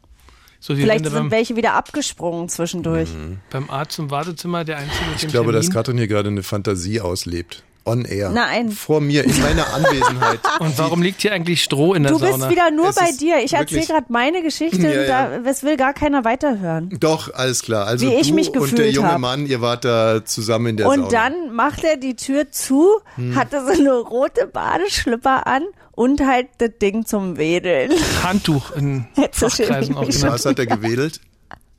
So, Vielleicht sind beim, welche wieder abgesprungen zwischendurch. beim Arzt im Wartezimmer der Einzige mit dem Ich glaube, dass Termin. Katrin hier gerade eine Fantasie auslebt. On air. Nein. Vor mir, in meiner Anwesenheit. Und warum liegt hier eigentlich Stroh in der Du bist Sauna? wieder nur Es bei dir. Ich erzähle gerade meine Geschichte, Ja, ja. da es will gar keiner weiterhören. Doch, alles klar. Also Wie ich du mich und der gefühlt junge hab. Mann, ihr wart da zusammen in der Und Sauna. dann macht er die Tür zu, Hm. hatte so eine rote Badeschlipper an und halt das Ding zum Wedeln. Handtuch in Fachkreisen auch genannt. Was hat er gewedelt?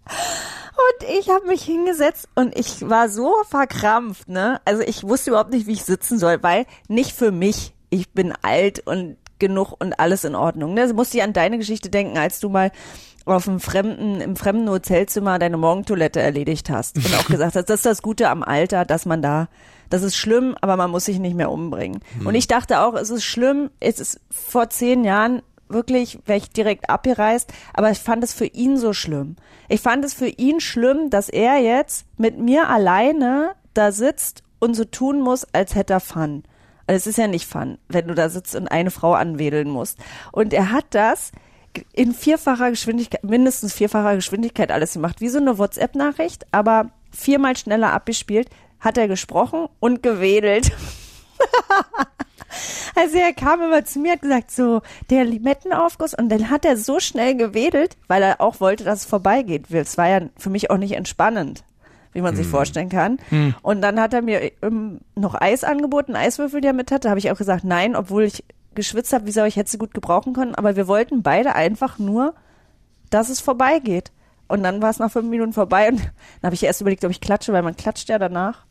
Und ich habe mich hingesetzt und ich war so verkrampft, ne? Also ich wusste überhaupt nicht, wie ich sitzen soll, weil nicht für mich. Ich bin alt und genug und alles in Ordnung. Ne? Also musste ich an deine Geschichte denken, als du mal auf einem fremden, im fremden Hotelzimmer deine Morgentoilette erledigt hast und auch gesagt hast, das ist das Gute am Alter, dass man da, das ist schlimm, aber man muss sich nicht mehr umbringen. Und ich dachte auch, es ist schlimm, es ist vor zehn Jahren wirklich, wäre ich direkt abgereist, aber ich fand es für ihn so schlimm. Ich fand es für ihn schlimm, dass er jetzt mit mir alleine da sitzt und so tun muss, als hätte er Fun. Also es ist ja nicht Fun, wenn du da sitzt und eine Frau anwedeln musst. Und er hat das in vierfacher Geschwindigkeit, mindestens vierfacher Geschwindigkeit alles gemacht, wie so eine WhatsApp-Nachricht, aber viermal schneller abgespielt, hat er gesprochen und gewedelt. Also er kam immer zu mir, hat gesagt, so, der Limettenaufguss und dann hat er so schnell gewedelt, weil er auch wollte, dass es vorbeigeht. Es war ja für mich auch nicht entspannend, wie man sich vorstellen kann. Und dann hat er mir ähm, noch Eis angeboten, Eiswürfel, die er mit hatte. habe ich auch gesagt, nein, obwohl ich geschwitzt habe, wie soll ich hätte sie gut gebrauchen können. Aber wir wollten beide einfach nur, dass es vorbeigeht. Und dann war es nach fünf Minuten vorbei und dann habe ich erst überlegt, ob ich klatsche, weil man klatscht ja danach.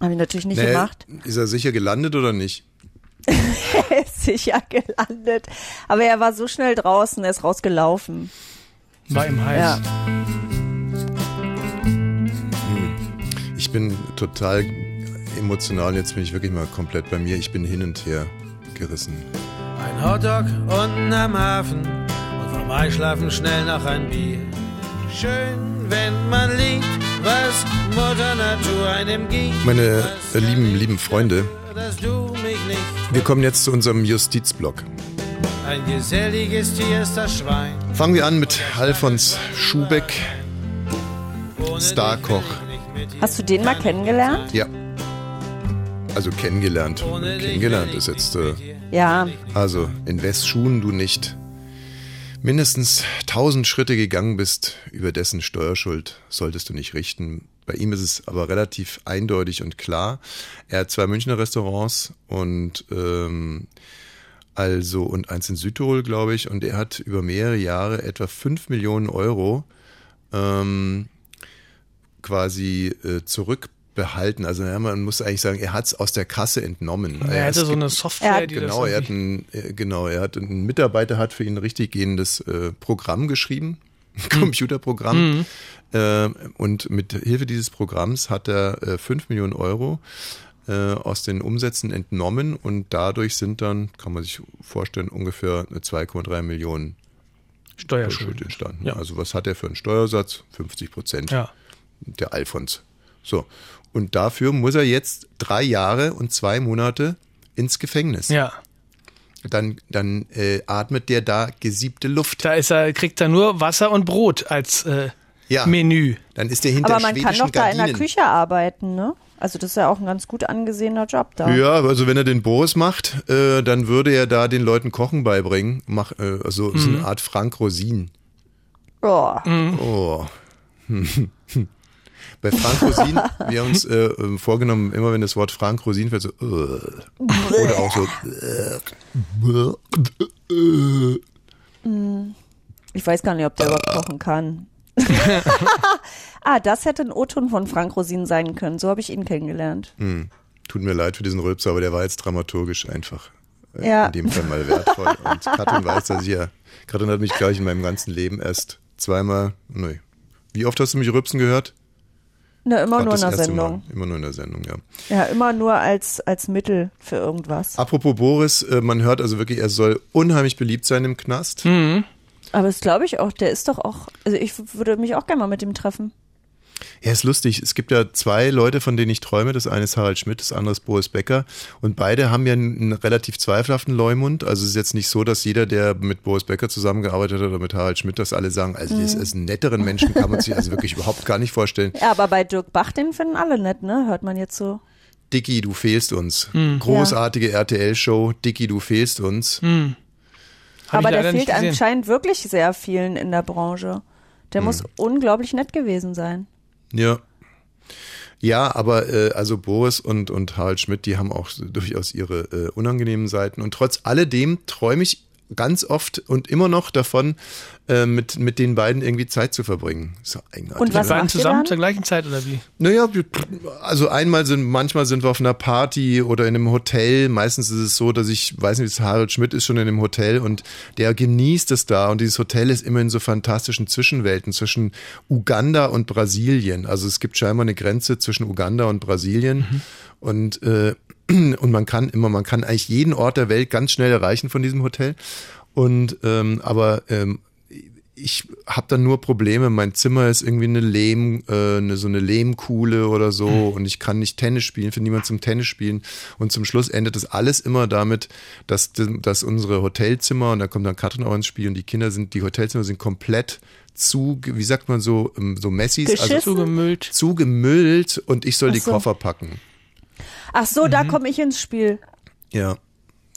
Habe ich natürlich nicht Nee, gemacht. Ist er sicher gelandet oder nicht? Er ist sicher gelandet. Aber er war so schnell draußen, er ist rausgelaufen. War ihm heiß. Ja. Ich bin total emotional. Jetzt bin ich wirklich mal komplett bei mir. Ich bin hin und her gerissen. Ein Hotdog unten am Hafen und vorbeischlafen schnell noch ein Bier. Schön, wenn man liebt, was Mutter Natur einem gibt. Meine äh, lieben, lieben Freunde, wir kommen jetzt zu unserem Justizblock. ein geselliges Tier ist das Schwein. Fangen wir an mit Alfons Schubeck. Starkoch. Hast du den mal kennengelernt? Ja. Also kennengelernt. Kennengelernt ist jetzt, äh. Ja. also in Westschuhen du nicht mindestens tausend Schritte gegangen bist, über dessen Steuerschuld solltest du nicht richten. Bei ihm ist es aber relativ eindeutig und klar. Er hat zwei Münchner Restaurants und ähm, also und eins in Südtirol, glaube ich, und er hat über mehrere Jahre etwa fünf Millionen Euro ähm, quasi äh, zurückbehalten. Also ja, man muss eigentlich sagen, er hat es aus der Kasse entnommen. Er hatte so eine Software, Er- die Genau, das er hat ein, äh, genau, er hat ein Mitarbeiter hat für ihn ein richtig gehendes äh, Programm geschrieben, ein Computerprogramm. Äh, und mit Hilfe dieses Programms hat er äh, 5 Millionen Euro äh, aus den Umsätzen entnommen und dadurch sind dann, kann man sich vorstellen, ungefähr 2,3 Millionen Schuld Steuerschuld. entstanden. Ja. Also was hat er für einen Steuersatz? 50 Prozent Ja. der Alfons. So. Und dafür muss er jetzt drei Jahre und zwei Monate ins Gefängnis. Ja. Dann, dann äh, atmet der da gesiebte Luft. Da ist er, kriegt er nur Wasser und Brot als äh, Ja. Menü. Dann ist der hinter Aber man kann doch da in der Gardinen. Küche arbeiten, ne? Also das ist ja auch ein ganz gut angesehener Job da. Ja, also wenn er den Boris macht, äh, dann würde er da den Leuten Kochen beibringen. Mach, äh, also so Mhm. eine Art Frank Rosin. Oh. Oh. Bei Frank Rosin, wir haben uns äh, äh, vorgenommen, immer wenn das Wort Frank Rosin fällt, so äh, oder auch so äh, Ich weiß gar nicht, ob der überhaupt kochen kann. ah, das hätte ein O-Ton von Frank Rosin sein können. So habe ich ihn kennengelernt. hm, Tut mir leid für diesen Rülpser, aber der war jetzt dramaturgisch einfach äh, Ja. in dem Fall mal wertvoll. Und Katrin weiß, dass ich ja, Katrin hat mich gleich in meinem ganzen Leben erst zweimal, nee. Wie oft hast du mich rülpsen gehört? Na, immer nur in der Sendung. Mal. Immer nur in der Sendung, ja. Ja, immer nur als, als Mittel für irgendwas. Apropos Boris, äh, man hört also wirklich, er soll unheimlich beliebt sein im Knast. Hm. Aber das glaube ich auch, der ist doch auch, also ich würde mich auch gerne mal mit ihm treffen. Ja, ist lustig. Es gibt ja zwei Leute, von denen ich träume. Das eine ist Harald Schmidt, das andere ist Boris Becker. Und beide haben ja einen, relativ zweifelhaften Leumund. Also es ist jetzt nicht so, dass jeder, der mit Boris Becker zusammengearbeitet hat oder mit Harald Schmidt, dass alle sagen, also das Mhm. ist einen netteren Menschen, kann man sich also wirklich überhaupt gar nicht vorstellen. Ja, aber bei Dirk Bach, den finden alle nett, ne? Hört man jetzt so. Dicky, du fehlst uns. Mhm. Großartige RTL-Show. Dicky, du fehlst uns. Hm. Hab aber der fehlt anscheinend wirklich sehr vielen in der Branche. Der muss Hm. unglaublich nett gewesen sein. Ja. Ja, aber äh, also Boris und, und Harald Schmidt, die haben auch durchaus ihre äh, unangenehmen Seiten. Und trotz alledem träume ich ganz oft und immer noch davon, äh, mit, mit den beiden irgendwie Zeit zu verbringen. So eigenartig. Und was Wir waren macht ihr zusammen dann? zur gleichen Zeit oder wie? Naja, also einmal sind, manchmal sind wir auf einer Party oder in einem Hotel. Meistens ist es so, dass ich, weiß nicht, Harald Schmidt ist schon in einem Hotel und der genießt es da. Und dieses Hotel ist immer in so fantastischen Zwischenwelten zwischen Uganda und Brasilien. Also es gibt scheinbar eine Grenze zwischen Uganda und Brasilien. Und, äh, und man kann immer, man kann eigentlich jeden Ort der Welt ganz schnell erreichen von diesem Hotel. Und ähm, aber ähm, ich habe dann nur Probleme. Mein Zimmer ist irgendwie eine Lehm, äh, eine, so eine Lehmkuhle oder so und ich kann nicht Tennis spielen, finde niemand zum Tennis spielen. Und zum Schluss endet das alles immer damit, dass, dass unsere Hotelzimmer, und da kommt dann Katrin auch ins Spiel und die Kinder sind, die Hotelzimmer sind komplett zu, wie sagt man so, ähm, so Messis, also Geschissen? Zugemüllt. zugemüllt und ich soll die so. Koffer packen. Ach so, Mhm. da komme ich ins Spiel. Ja.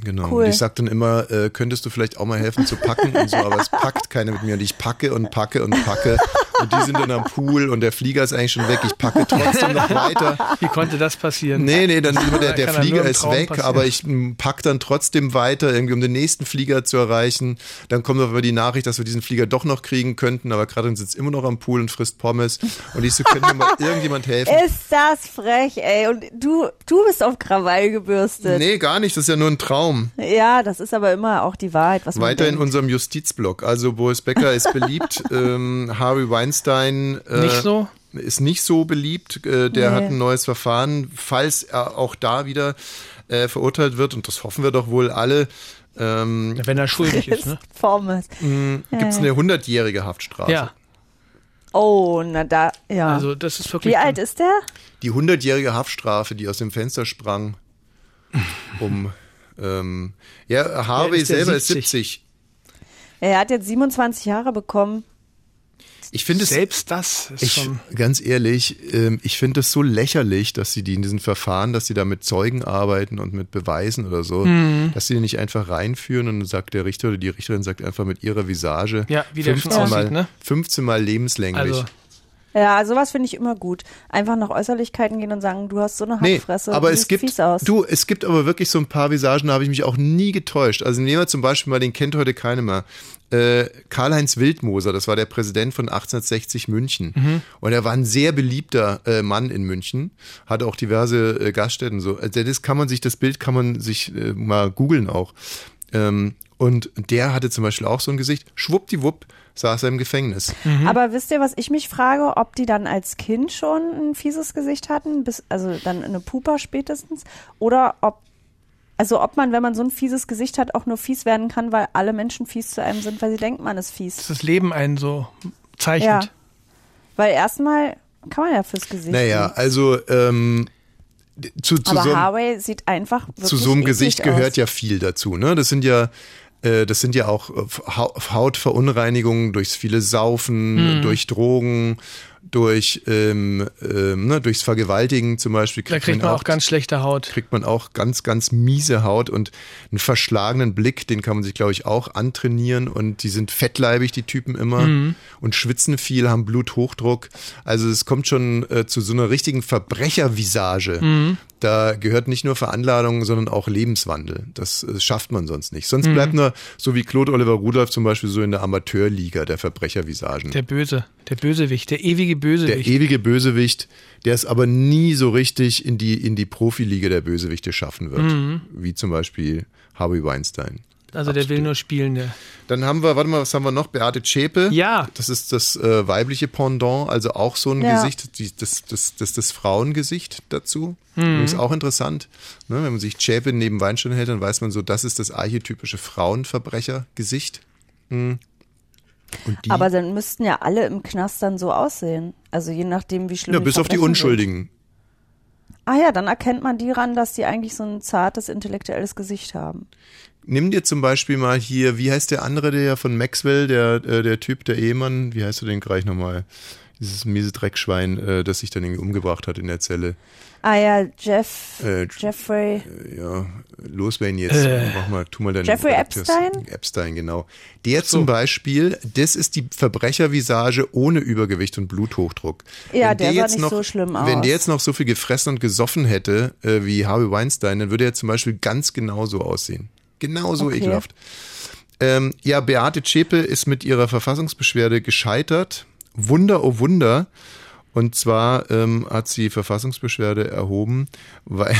Genau. Cool. Und ich sag dann immer, äh, könntest du vielleicht auch mal helfen zu packen und so, aber es packt keiner mit mir und ich packe und packe und packe und die sind dann am Pool und der Flieger ist eigentlich schon weg. Ich packe trotzdem noch weiter. Wie konnte das passieren? Nee, nee, dann immer der, der Flieger ist weg, passieren. aber ich m, pack dann trotzdem weiter, irgendwie um den nächsten Flieger zu erreichen. Dann kommt aber die Nachricht, dass wir diesen Flieger doch noch kriegen könnten, aber Katrin sitzt immer noch am Pool und frisst Pommes und ich so, könnte mir mal irgendjemand helfen? Ist das frech, ey. Und du, du bist auf Krawall gebürstet. Nee, gar nicht, das ist ja nur ein Traum. Ja, das ist aber immer auch die Wahrheit, was man Weiter in unserem Justizblock. Also Boris Becker ist beliebt, ähm, Harvey Weinstein äh, Nicht so? ist nicht so beliebt. Äh, der Nee. hat ein neues Verfahren, falls er auch da wieder äh, verurteilt wird, und das hoffen wir doch wohl alle, ähm, Wenn er schuldig ist, ne? Pommes. gibt es eine hundertjährige Haftstrafe. Ja, Oh, na da, ja. also das ist wirklich. Wie alt ist der? Die hundertjährige Haftstrafe, die aus dem Fenster sprang, um ähm, ja, Harvey ist der? selber ist 70. 70. Er hat jetzt 27 Jahre bekommen. Ich finde es Selbst das ist Ich, schon. ganz ehrlich, ähm, ich finde es so lächerlich, dass sie die in diesen Verfahren, dass sie da mit Zeugen arbeiten und mit Beweisen oder so, Mhm. dass sie die nicht einfach reinführen und dann sagt der Richter oder die Richterin sagt einfach mit ihrer Visage Ja, wie der schon 15 Mal, aussieht, ne? 15 Mal lebenslänglich. Also, Ja, sowas finde ich immer gut. Einfach nach Äußerlichkeiten gehen und sagen, du hast so eine Nee, Hackfresse. aber du es siehst gibt, fies aus. du, es gibt aber wirklich so ein paar Visagen, da habe ich mich auch nie getäuscht. Also nehmen wir zum Beispiel mal, den kennt heute keiner mehr. Äh, Karl-Heinz Wildmoser, das war der Präsident von 1860 München. Mhm. Und er war ein sehr beliebter äh, Mann in München, hatte auch diverse äh, Gaststätten so. Also das kann man sich, das Bild kann man sich äh, mal googeln auch. Ähm, und der hatte zum Beispiel auch so ein Gesicht. Schwuppdiwupp saß er im Gefängnis. Mhm. Aber wisst ihr, was ich mich frage, ob die dann als Kind schon ein fieses Gesicht hatten, bis, also dann eine Pupa spätestens, oder ob, also ob man, wenn man so ein fieses Gesicht hat, auch nur fies werden kann, weil alle Menschen fies zu einem sind, weil sie denken, man ist fies. dass das Leben einen so zeichnet. Ja. Weil erstmal kann man ja fürs Gesicht. Naja, sehen. also ähm, zu, zu Aber so einem Harvey sieht einfach zu so einem Gesicht aus. gehört ja viel dazu. Ne? Das sind ja Äh, das sind ja auch äh, Hau- Hautverunreinigungen durchs viele Saufen, Mhm. durch Drogen, durch ähm, ähm, ne, durchs Vergewaltigen zum Beispiel. Da kriegt man auch ganz schlechte Haut. kriegt man auch ganz, ganz miese Haut und einen verschlagenen Blick, den kann man sich, glaube ich, auch antrainieren. Und die sind fettleibig, die Typen immer, Mhm. und schwitzen viel, haben Bluthochdruck. Also es kommt schon äh, zu so einer richtigen Verbrechervisage. Mhm. Da gehört nicht nur Veranladung, sondern auch Lebenswandel. Das äh, schafft man sonst nicht. Sonst Mhm. bleibt nur, so wie Claude Oliver Rudolph zum Beispiel, so in der Amateurliga der Verbrechervisagen. Der Böse, der Bösewicht, der ewige Der Bösewicht. ewige Bösewicht, der es aber nie so richtig in die, in die Profiliga der Bösewichte schaffen wird. Mhm. Wie zum Beispiel Harvey Weinstein. Also der will nur spielen, der. Dann haben wir, warte mal, was haben wir noch? Beate Zschäpe. Ja. Das ist das äh, weibliche Pendant, also auch so ein Ja. Gesicht, die, das, das, das, das Frauengesicht dazu. Mhm. Übrigens auch interessant. Ne? Wenn man sich Zschäpe neben Weinstein hält, dann weiß man so, das ist das archetypische Frauenverbrechergesicht. Hm. Die, Aber dann müssten ja alle im Knast dann so aussehen. Also je nachdem, wie schlimm ja, bis auf die Unschuldigen. Sind. Ah ja, dann erkennt man die ran, dass die eigentlich so ein zartes, intellektuelles Gesicht haben. Nimm dir zum Beispiel mal hier, wie heißt der andere, der von Maxwell, der, äh, der Typ, der Ehemann, wie heißt du den gleich nochmal? Dieses miese Dreckschwein, äh, das sich dann irgendwie umgebracht hat in der Zelle. Ah ja, Jeff, Äh, Jeffrey. Ja, los Wayne jetzt. Äh. Mach mal, tu mal deine Jeffrey Redakteurs- Epstein? Epstein, genau. Der zum Beispiel, das ist die Verbrechervisage ohne Übergewicht und Bluthochdruck. Ja, Wenn der sah jetzt nicht noch, so schlimm Wenn aus. der jetzt noch so viel gefressen und gesoffen hätte, äh, wie Harvey Weinstein, dann würde er zum Beispiel ganz genauso aussehen. Genauso Okay. ekelhaft. Ähm, ja, Beate Zschäpe ist mit ihrer Verfassungsbeschwerde gescheitert. Wunder, oh Wunder. Und zwar ähm, hat sie Verfassungsbeschwerde erhoben, weil,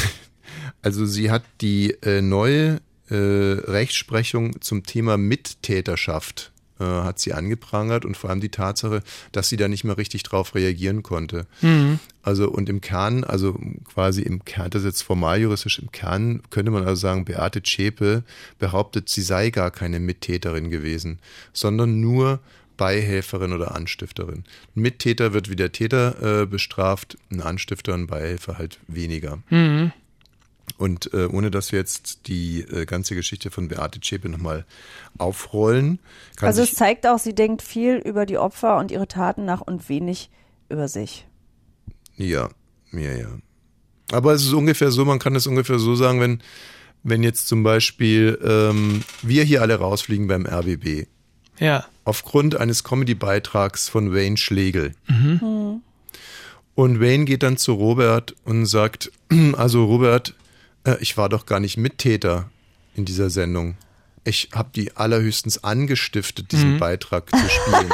also sie hat die äh, neue äh, Rechtsprechung zum Thema Mittäterschaft äh, hat sie angeprangert und vor allem die Tatsache, dass sie da nicht mehr richtig drauf reagieren konnte. Also und im Kern, also quasi im Kern, das ist jetzt formal juristisch, im Kern könnte man also sagen, Beate Zschäpe behauptet, sie sei gar keine Mittäterin gewesen, sondern nur Beihelferin oder Anstifterin. Ein Mittäter wird wie der Täter äh, bestraft, ein Anstifter und Beihelfer halt weniger. Mhm. Und äh, ohne dass wir jetzt die äh, ganze Geschichte von Beate Zschäpe nochmal aufrollen, kann Also es zeigt auch, sie denkt viel über die Opfer und ihre Taten nach und wenig über sich. ja, ja, ja. Aber es ist ungefähr so, man kann es ungefähr so sagen, wenn, wenn jetzt zum Beispiel ähm, wir hier alle rausfliegen beim RBB, Ja. Aufgrund eines Comedy-Beitrags von Wayne Schlegel. Und Wayne geht dann zu Robert und sagt, also Robert, äh, ich war doch gar nicht Mittäter in dieser Sendung. Ich habe die allerhöchstens angestiftet, diesen Beitrag zu spielen.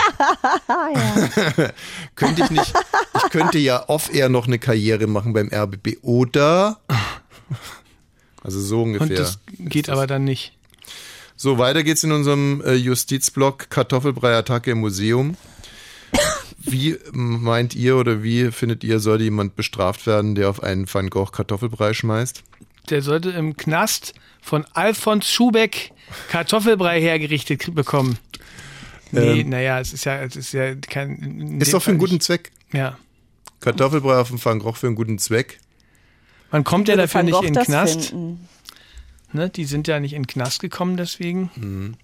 könnte ich nicht, ich könnte ja off-air noch eine Karriere machen beim RBB oder, also so Und ungefähr. das geht aber dann nicht. So, weiter geht's in unserem äh, Justizblock Kartoffelbrei-Attacke im Museum. Wie meint ihr oder wie findet ihr, sollte jemand bestraft werden, der auf einen Van Gogh Kartoffelbrei schmeißt? Der sollte im Knast von Alfons Schubeck Kartoffelbrei hergerichtet bekommen. Nee, Ähm. naja, es ist ja, es ist ja kein. in Ist doch für einen guten. Zweck. Ja. Kartoffelbrei auf dem Van Gogh für einen guten Zweck. Man kommt ja dafür nicht in den Knast. finden? Ne? Die sind ja nicht in den Knast gekommen deswegen. Mhm.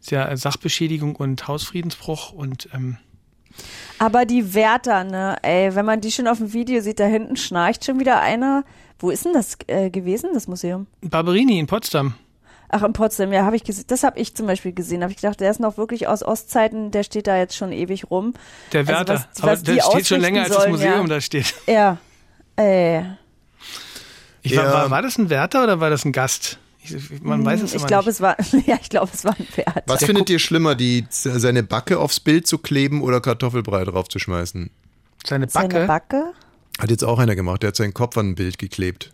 Ist ja Sachbeschädigung und Hausfriedensbruch und ähm, Aber die Wärter, ne, ey, wenn man die schon auf dem Video sieht, da hinten schnarcht schon wieder einer. Wo ist denn das äh, gewesen, das Museum? Barberini in Potsdam. Ach, in Potsdam, ja, habe ich gesehen. Das habe ich zum Beispiel gesehen. Habe ich gedacht, der ist noch wirklich aus Ostzeiten, der steht da jetzt schon ewig rum. Der Also Wärter. was- Aber was der die steht schon länger, als ausrichten das sollen, Museum ja. da steht. Ja. Ey. Ich war, Ja. war, war das ein Wärter oder war das ein Gast? Ich, man weiß es ich immer glaube, nicht. es war, ja, ich glaube, es war ein Wärter. Was findet ihr schlimmer, die, seine Backe aufs Bild zu kleben oder Kartoffelbrei draufzuschmeißen? Seine Seine Backe. Backe? Hat jetzt auch einer gemacht, der hat seinen Kopf an ein Bild geklebt.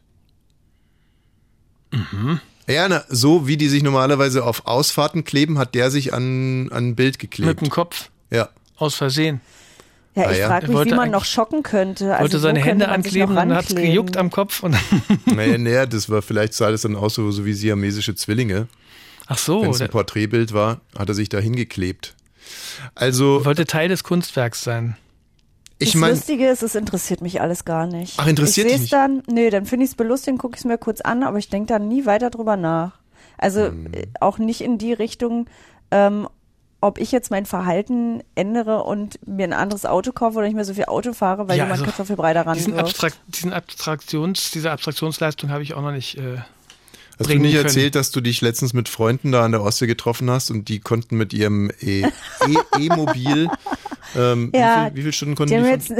Mhm. Ja, na, so wie die sich normalerweise auf Ausfahrten kleben, hat der sich an, an ein Bild mit geklebt. dem Kopf. Ja. Aus Versehen. Ja, Ah, ich ja. frage mich, wie wollte man noch schocken könnte. Also Wollte wo seine könnte Hände man sich ankleben noch und dann hat es gejuckt am Kopf. Und Naja, naja, das war, vielleicht sah das dann aus so, so wie siamesische Zwillinge. Ach so, Wenn es ein Porträtbild war, hat er sich da hingeklebt. Also, wollte Teil des Kunstwerks sein. ich das meine, Lustige ist, es interessiert mich alles gar nicht. Ach, interessiert ich dich seh's dann, nö, dann finde ich es belustigend, gucke ich es mir kurz an, aber ich denke dann nie weiter drüber nach. Also Mhm. äh, auch nicht in die Richtung, ähm, ob ich jetzt mein Verhalten ändere und mir ein anderes Auto kaufe oder nicht mehr so viel Auto fahre, weil Ja, jemand also Kartoffelbrei daran Diesen. Abstrakt, diesen Abstraktions, diese Abstraktionsleistung habe ich auch noch nicht. Äh, Hast du nicht können. erzählt, dass du dich letztens mit Freunden da an der Ostsee getroffen hast und die konnten mit ihrem E- E- E-Mobil, ähm, Ja, wie, viel, wie viele Stunden konnten Die die, haben, jetzt,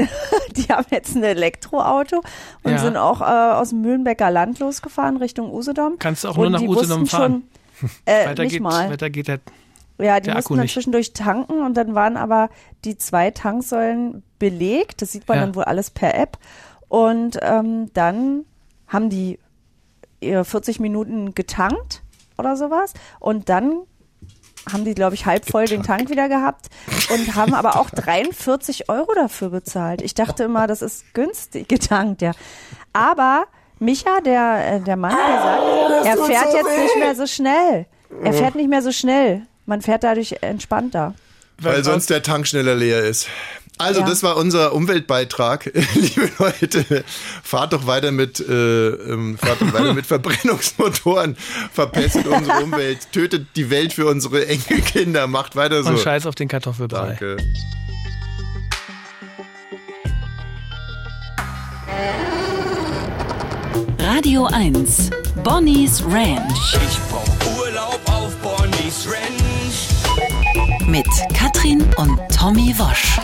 die haben jetzt ein Elektroauto und Ja. sind auch äh, aus dem Mühlenbecker Land losgefahren Richtung Usedom. Kannst du auch und nur nach Usedom fahren. Schon, äh, weiter, nicht geht, mal. weiter geht der. Ja, die mussten Akku dann nicht. zwischendurch tanken und dann waren aber die zwei Tanksäulen belegt. Das sieht man Ja. dann wohl alles per App. Und ähm, dann haben die ihr 40 Minuten getankt oder sowas. Und dann haben die, glaube ich, halb voll den Tank wieder gehabt und haben aber auch 43 Euro dafür bezahlt. Ich dachte immer, das ist günstig getankt, ja. Aber Micha, der, äh, der Mann, der sagt, er fährt jetzt nicht mehr so schnell. Er fährt nicht mehr so schnell. Man fährt dadurch entspannter. Weil sonst der Tank schneller leer ist. Also, Ja. das war unser Umweltbeitrag. Liebe Leute, fahrt doch weiter mit, äh, ähm, fahrt doch weiter mit Verbrennungsmotoren, verpestet unsere Umwelt, tötet die Welt für unsere Enkelkinder, macht weiter so. Und Scheiß auf den Kartoffelbrei. Danke. Radio 1. Bonnie's Ranch Ich brauch Urlaub auf Bonnie's Ranch. Mit Katrin und Tommy Wosch.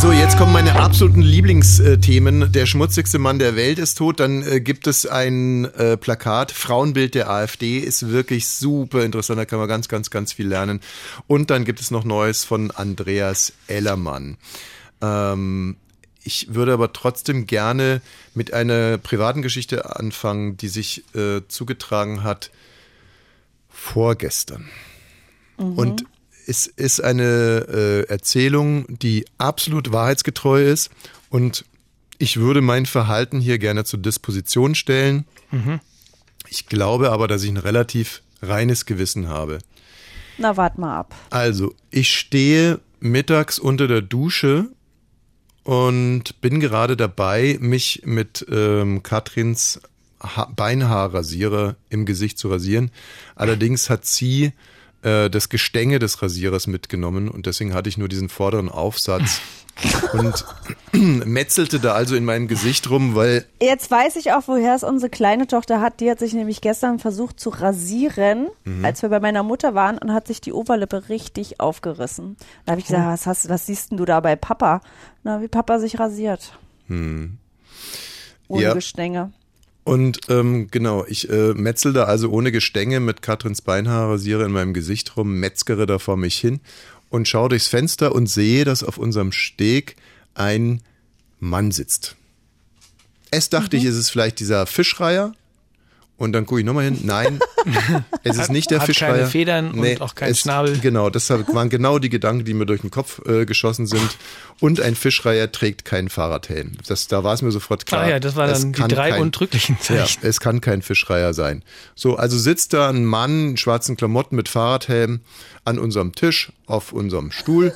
So, jetzt kommen meine absoluten Lieblingsthemen. Der schmutzigste Mann der Welt ist tot. Dann äh, gibt es ein äh, Plakat, Frauenbild der AfD, ist wirklich super interessant. Da kann man ganz, ganz, ganz viel lernen. Und dann gibt es noch Neues von Andreas Ellermann. Ähm, ich würde aber trotzdem gerne mit einer privaten Geschichte anfangen, die sich äh, zugetragen hat vorgestern. Und es ist eine äh, Erzählung, die absolut wahrheitsgetreu ist. Und ich würde mein Verhalten hier gerne zur Disposition stellen. Ich glaube aber, dass ich ein relativ reines Gewissen habe. Na, wart mal ab. Also, ich stehe mittags unter der Dusche und bin gerade dabei, mich mit ähm, Katrins ha Beinhaarrasierer im Gesicht zu rasieren. Allerdings hat sie äh, das Gestänge des Rasierers mitgenommen und deswegen hatte ich nur diesen vorderen Aufsatz und metzelte da also in meinem Gesicht rum, weil Jetzt weiß ich auch, woher es unsere kleine Tochter hat. Die hat sich nämlich gestern versucht zu rasieren, Mhm. als wir bei meiner Mutter waren und hat sich die Oberlippe richtig aufgerissen. Da habe ich gesagt, was, hast, was siehst denn du da bei Papa? Na, wie Papa sich rasiert. Ohne Hm. Ja. Gestänge. Und ähm, genau, ich äh, metzel da also ohne Gestänge mit Katrins Beinhaarrasierer in meinem Gesicht rum, metzgere da vor mich hin und schaue durchs Fenster und sehe, dass auf unserem Steg ein Mann sitzt. Erst dachte ich, es ist vielleicht dieser Fischreiher. Und dann gucke ich nochmal hin. Nein, es ist Hat- nicht der hat Fischreiher. keine Federn und auch keinen es, Schnabel. Genau, das waren genau die Gedanken, die mir durch den Kopf äh, geschossen sind. Und ein Fischreiher trägt keinen Fahrradhelm. Das, da war es mir sofort klar. Ah ja, das waren es dann die kann drei kein- undrücklichen ja, Zeichen. es kann kein Fischreiher sein. So, also sitzt da ein Mann in schwarzen Klamotten mit Fahrradhelm an unserem Tisch, auf unserem Stuhl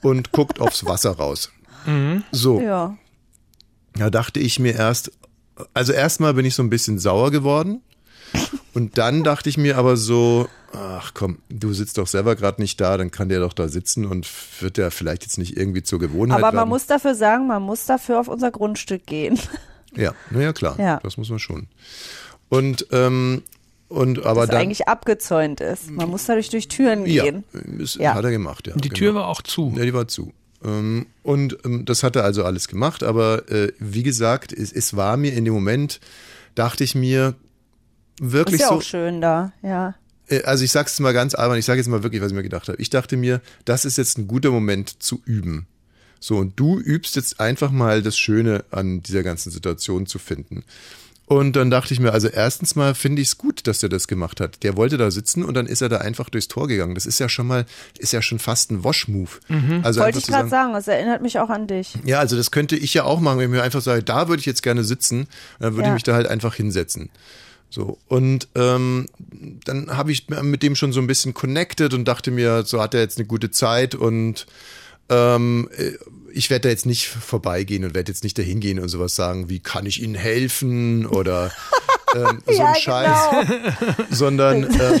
und guckt aufs Wasser raus. Mhm. So, Ja. da dachte ich mir erst, also erstmal bin ich so ein bisschen sauer geworden. Und dann dachte ich mir aber so, ach komm, du sitzt doch selber gerade nicht da, dann kann der doch da sitzen und wird der vielleicht jetzt nicht irgendwie zur Gewohnheit Aber man werden. muss dafür sagen, man muss dafür auf unser Grundstück gehen. Ja, naja, klar, Ja. das muss man schon. Und, ähm, und aber Was dann. eigentlich abgezäunt ist. Man muss dadurch durch Türen ja, gehen. das Ja. hat er gemacht, ja. Die genau. Tür war auch zu. Ja, die war zu. Ähm, und ähm, das hat er also alles gemacht, aber äh, wie gesagt, es, es war mir in dem Moment, dachte ich mir, wirklich Ist ja so, auch schön da, ja. äh, also ich sag's mal ganz albern, ich sage jetzt mal wirklich, was ich mir gedacht habe. Ich dachte mir, das ist jetzt ein guter Moment zu üben. So, und du übst jetzt einfach mal das Schöne an dieser ganzen Situation zu finden. Und dann dachte ich mir, also erstens mal finde ich es gut, dass er das gemacht hat. Der wollte da sitzen und dann ist er da einfach durchs Tor gegangen. Das ist ja schon mal, ist ja schon fast ein Wash-Move. Also Wollte ich gerade sagen, das erinnert mich auch an dich. ja, also das könnte ich ja auch machen, wenn ich mir einfach sage, da würde ich jetzt gerne sitzen, dann würde Ja. ich mich da halt einfach hinsetzen. So, und ähm, dann habe ich mit dem schon so ein bisschen connected und dachte mir, so hat er jetzt eine gute Zeit und ähm, äh, ich werde da jetzt nicht vorbeigehen und werde jetzt nicht dahin gehen und sowas sagen, wie kann ich Ihnen helfen oder ähm, so Ja, ein Scheiß, sondern ähm,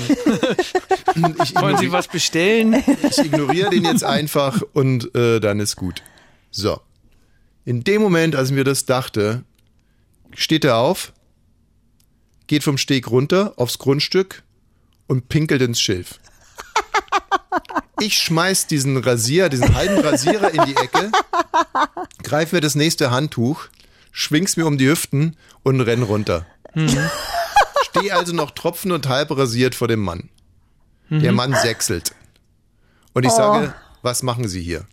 ich, Wollen Sie was bestellen? ich ignoriere den jetzt einfach und äh, dann ist gut. So. In dem Moment, als ich mir das dachte, steht er auf, geht vom Steg runter aufs Grundstück und pinkelt ins Schilf. Ich schmeiß diesen Rasier, diesen halben Rasierer in die Ecke, greif mir das nächste Handtuch, schwing's mir um die Hüften und renn runter. Steh also noch tropfen und halb rasiert vor dem Mann. Der Mann sechselt. Und ich sage, was machen Sie hier?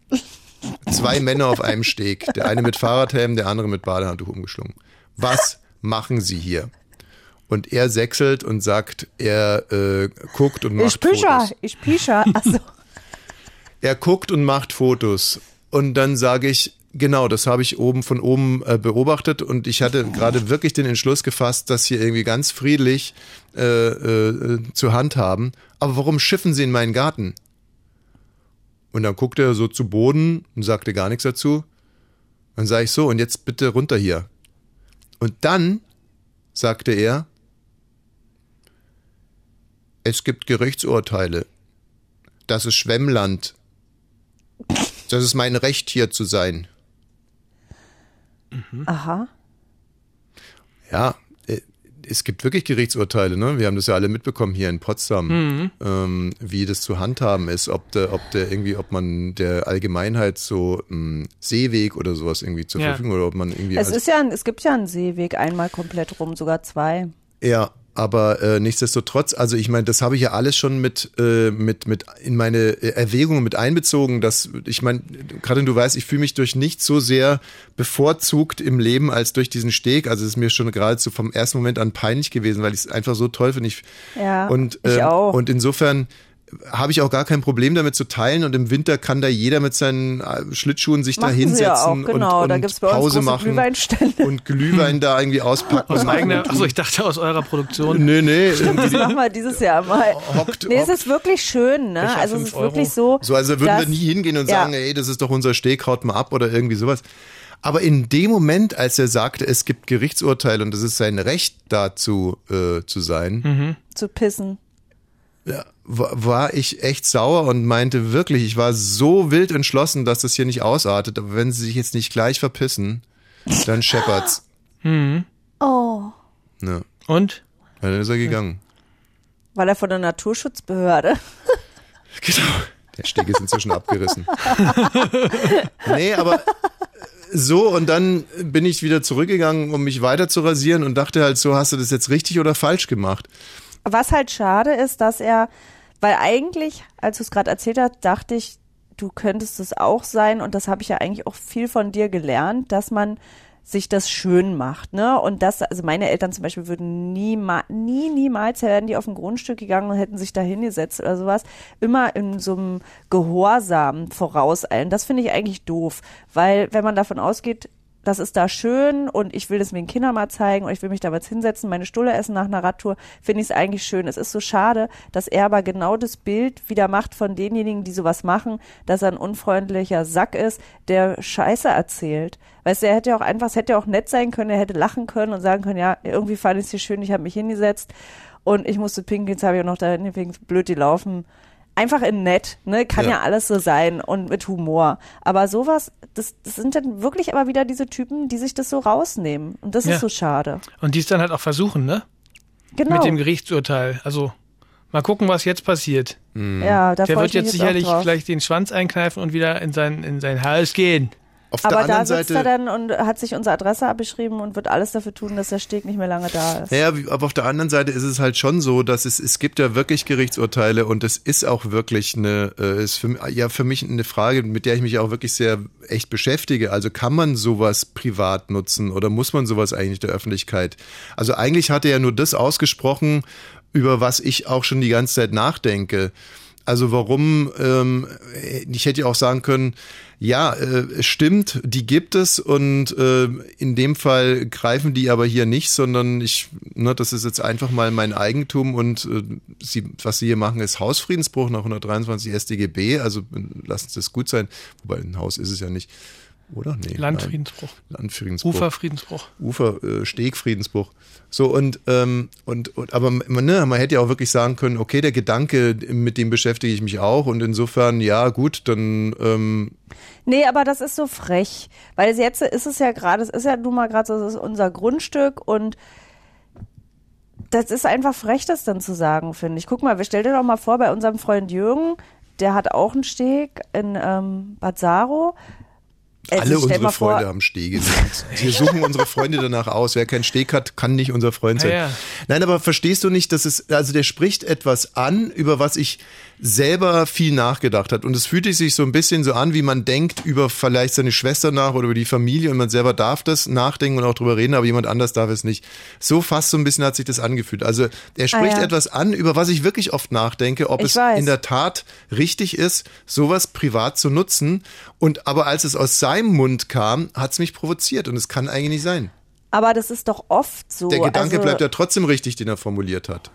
Zwei Männer auf einem Steg. Der eine mit Fahrradhelm, der andere mit Badehandtuch umgeschlungen. Was machen Sie hier? Und er sechselt und sagt, er äh, guckt und macht Ich pischer, Fotos. ich pischer. Also, Er guckt und macht Fotos. Und dann sage ich, genau, das habe ich oben von oben äh, beobachtet und ich hatte gerade wirklich den Entschluss gefasst, das hier irgendwie ganz friedlich äh, äh, zu handhaben. Aber warum schiffen Sie in meinen Garten? Und dann guckte er so zu Boden und sagte gar nichts dazu. Dann sage ich so, und jetzt bitte runter hier. Und dann sagte er, es gibt Gerichtsurteile. Das ist Schwemmland. Das ist mein Recht, hier zu sein. aha. Ja, äh, es gibt wirklich Gerichtsurteile, ne? Wir haben das ja alle mitbekommen hier in Potsdam, ähm, wie das zu handhaben ist, ob der, ob der irgendwie, ob man der Allgemeinheit so einen Seeweg oder sowas irgendwie zur Ja. Verfügung oder ob man irgendwie Es ist ja, ein- es gibt ja einen Seeweg einmal komplett rum, sogar zwei. Ja, aber äh, nichtsdestotrotz, also ich meine, das habe ich ja alles schon mit, äh, mit, mit in meine äh, Erwägungen mit einbezogen, dass ich meine, gerade du weißt, ich fühle mich durch nichts so sehr bevorzugt im Leben als durch diesen Steg. Also es ist mir schon geradezu vom ersten Moment an peinlich gewesen, weil ich es einfach so toll finde. Ich, Ja, und, ich ähm, auch. Und insofern habe ich auch gar kein Problem damit zu teilen und im Winter kann da jeder mit seinen äh, Schlittschuhen sich da Machen sie hinsetzen ja auch, genau. und, und Da gibt's bei uns Pause machen und Glühwein da irgendwie auspacken. Aus und eigener, achso, ich dachte aus eurer Produktion. Nee, nee, Das irgendwie machen wir dieses Jahr mal. hockt, Nee, es hockt ist wirklich schön, ne? Also es ist wirklich Euro. so. So, also würden dass- wir nie hingehen und Ja. sagen, ey, das ist doch unser Steg, haut mal ab oder irgendwie sowas. Aber in dem Moment, als er sagte, es gibt Gerichtsurteile und es ist sein Recht dazu äh, zu sein, zu pissen. Ja, wa- war ich echt sauer und meinte wirklich, ich war so wild entschlossen, dass das hier nicht ausartet. Aber wenn sie sich jetzt nicht gleich verpissen, dann scheppert's. Oh. Ne. Und? Ja, Dann ist er gegangen. Weil er von der Naturschutzbehörde. Genau. Der Steg ist inzwischen abgerissen. nee, aber äh, so und dann bin ich wieder zurückgegangen, um mich weiter zu rasieren und dachte halt so, hast du das jetzt richtig oder falsch gemacht? Was halt schade ist, dass er, weil eigentlich, als du es gerade erzählt hast, dachte ich, du könntest es auch sein und das habe ich ja eigentlich auch viel von dir gelernt, dass man sich das schön macht, ne? Und das, also meine Eltern zum Beispiel würden niemals, nie, niemals wären die auf ein Grundstück gegangen und hätten sich da hingesetzt oder sowas. Immer in so einem Gehorsam vorauseilen. Das finde ich eigentlich doof, weil wenn man davon ausgeht, das ist da schön und ich will das meinen Kindern mal zeigen und ich will mich da was hinsetzen, meine Stulle essen nach einer Radtour, finde ich es eigentlich schön. Es ist so schade, dass er aber genau das Bild wieder macht von denjenigen, die sowas machen, dass er ein unfreundlicher Sack ist, der Scheiße erzählt. Weißt du, er hätte ja auch einfach, es hätte ja auch nett sein können, er hätte lachen können und sagen können, ja, irgendwie fand ich es hier schön, ich habe mich hingesetzt und ich musste pinkeln, jetzt habe ich auch noch dahin, deswegen blöd die laufen. Einfach in nett, ne? Kann ja. Ja. alles so sein und mit Humor. Aber sowas, das, das sind dann wirklich aber wieder diese Typen, die sich das so rausnehmen. Und das Ja. ist so schade. Und die es dann halt auch versuchen, ne? Genau. Mit dem Gerichtsurteil. Also, mal gucken, was jetzt passiert. ja, da Der wird jetzt sicherlich vielleicht den Schwanz einkneifen und wieder in sein, in sein Haus gehen. Auf der Aber da sitzt Seite. er dann und hat sich unsere Adresse abgeschrieben und wird alles dafür tun, dass der Steg nicht mehr lange da ist. Naja, wie- aber auf der anderen Seite ist es halt schon so, dass es, es gibt ja wirklich Gerichtsurteile und es ist auch wirklich eine, äh, ist für, ja für mich eine Frage, mit der ich mich auch wirklich sehr echt beschäftige. Also kann man sowas privat nutzen oder muss man sowas eigentlich der Öffentlichkeit? Also eigentlich hat er ja nur das ausgesprochen, über was ich auch schon die ganze Zeit nachdenke. Also warum, ähm, ich hätte ja auch sagen können, ja, äh, stimmt, die gibt es und äh, in dem Fall greifen die aber hier nicht, sondern ich, ne, das ist jetzt einfach mal mein Eigentum und äh, sie, was sie hier machen, ist Hausfriedensbruch nach 123 StGB, also äh, lassen Sie es gut sein, wobei ein Haus ist es ja nicht. Oder? Nee. Landfriedensbruch. Landfriedensbruch. Uferfriedensbruch. Ufer, äh, Stegfriedensbruch. So, und, ähm, und, und aber man, ne, man hätte ja auch wirklich sagen können, okay, der Gedanke, mit dem beschäftige ich mich auch und insofern, ja, gut, dann ähm, Nee, aber das ist so frech. Weil jetzt ist es ja gerade, es ist ja nun mal gerade so, das ist unser Grundstück und das ist einfach frech, das dann zu sagen, finde ich. Guck mal, wir stell dir doch mal vor, bei unserem Freund Jürgen, der hat auch einen Steg in ähm, Bad Saro. Also alle unsere vor- Freunde haben Stege. Wir suchen unsere Freunde danach aus. Wer keinen Steg hat, kann nicht unser Freund sein. Ja, ja. Nein, aber verstehst du nicht, dass es, also der spricht etwas an, über was ich selber viel nachgedacht hat. Und es fühlt sich so ein bisschen so an, wie man denkt über vielleicht seine Schwester nach oder über die Familie und man selber darf das nachdenken und auch drüber reden, aber jemand anders darf es nicht. So fast so ein bisschen hat sich das angefühlt. Also er spricht Ah, ja. etwas an, über was ich wirklich oft nachdenke, ob Ich es weiß. in der Tat richtig ist, sowas privat zu nutzen. Und aber als es aus seinem Mund kam, hat es mich provoziert und es kann eigentlich nicht sein. Aber das ist doch oft so. Der Gedanke also, bleibt ja trotzdem richtig, den er formuliert hat.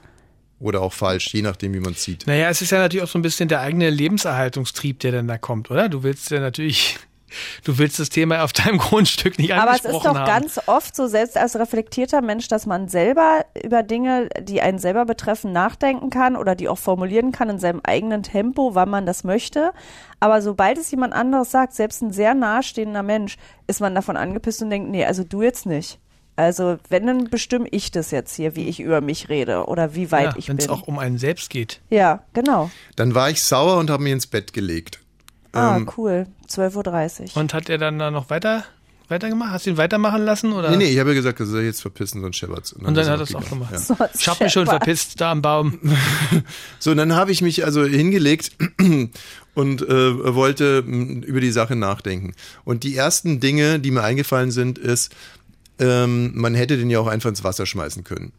Oder auch falsch, je nachdem, wie man es sieht. Naja, es ist ja natürlich auch so ein bisschen der eigene Lebenserhaltungstrieb, der dann da kommt, oder? Du willst ja natürlich, du willst das Thema auf deinem Grundstück nicht Aber es angesprochen ist doch haben. ganz oft so, selbst als reflektierter Mensch, dass man selber über Dinge, die einen selber betreffen, nachdenken kann oder die auch formulieren kann in seinem eigenen Tempo, wann man das möchte. Aber sobald es jemand anderes sagt, selbst ein sehr nahestehender Mensch, ist man davon angepisst und denkt, nee, also du jetzt nicht. Also wenn, dann bestimme ich das jetzt hier, wie ich über mich rede oder wie weit ja, ich wenn es bin. auch um einen selbst geht. ja, genau. Dann war ich sauer und habe mich ins Bett gelegt. Ah, Ähm, cool. 12.30 Uhr. Und hat er dann da noch weiter, weitergemacht? Hast du ihn weitermachen lassen? Oder? Nee, nee, ich habe ja gesagt, er soll jetzt verpissen, sonst scheppert's. Und dann ist hat er es auch gemacht. Ja. Sonst Ich hab mich schon verpisst da am Baum. So, und dann habe ich mich also hingelegt und äh, wollte mh, über die Sache nachdenken. Und die ersten Dinge, die mir eingefallen sind, ist, ähm, man hätte den ja auch einfach ins Wasser schmeißen können.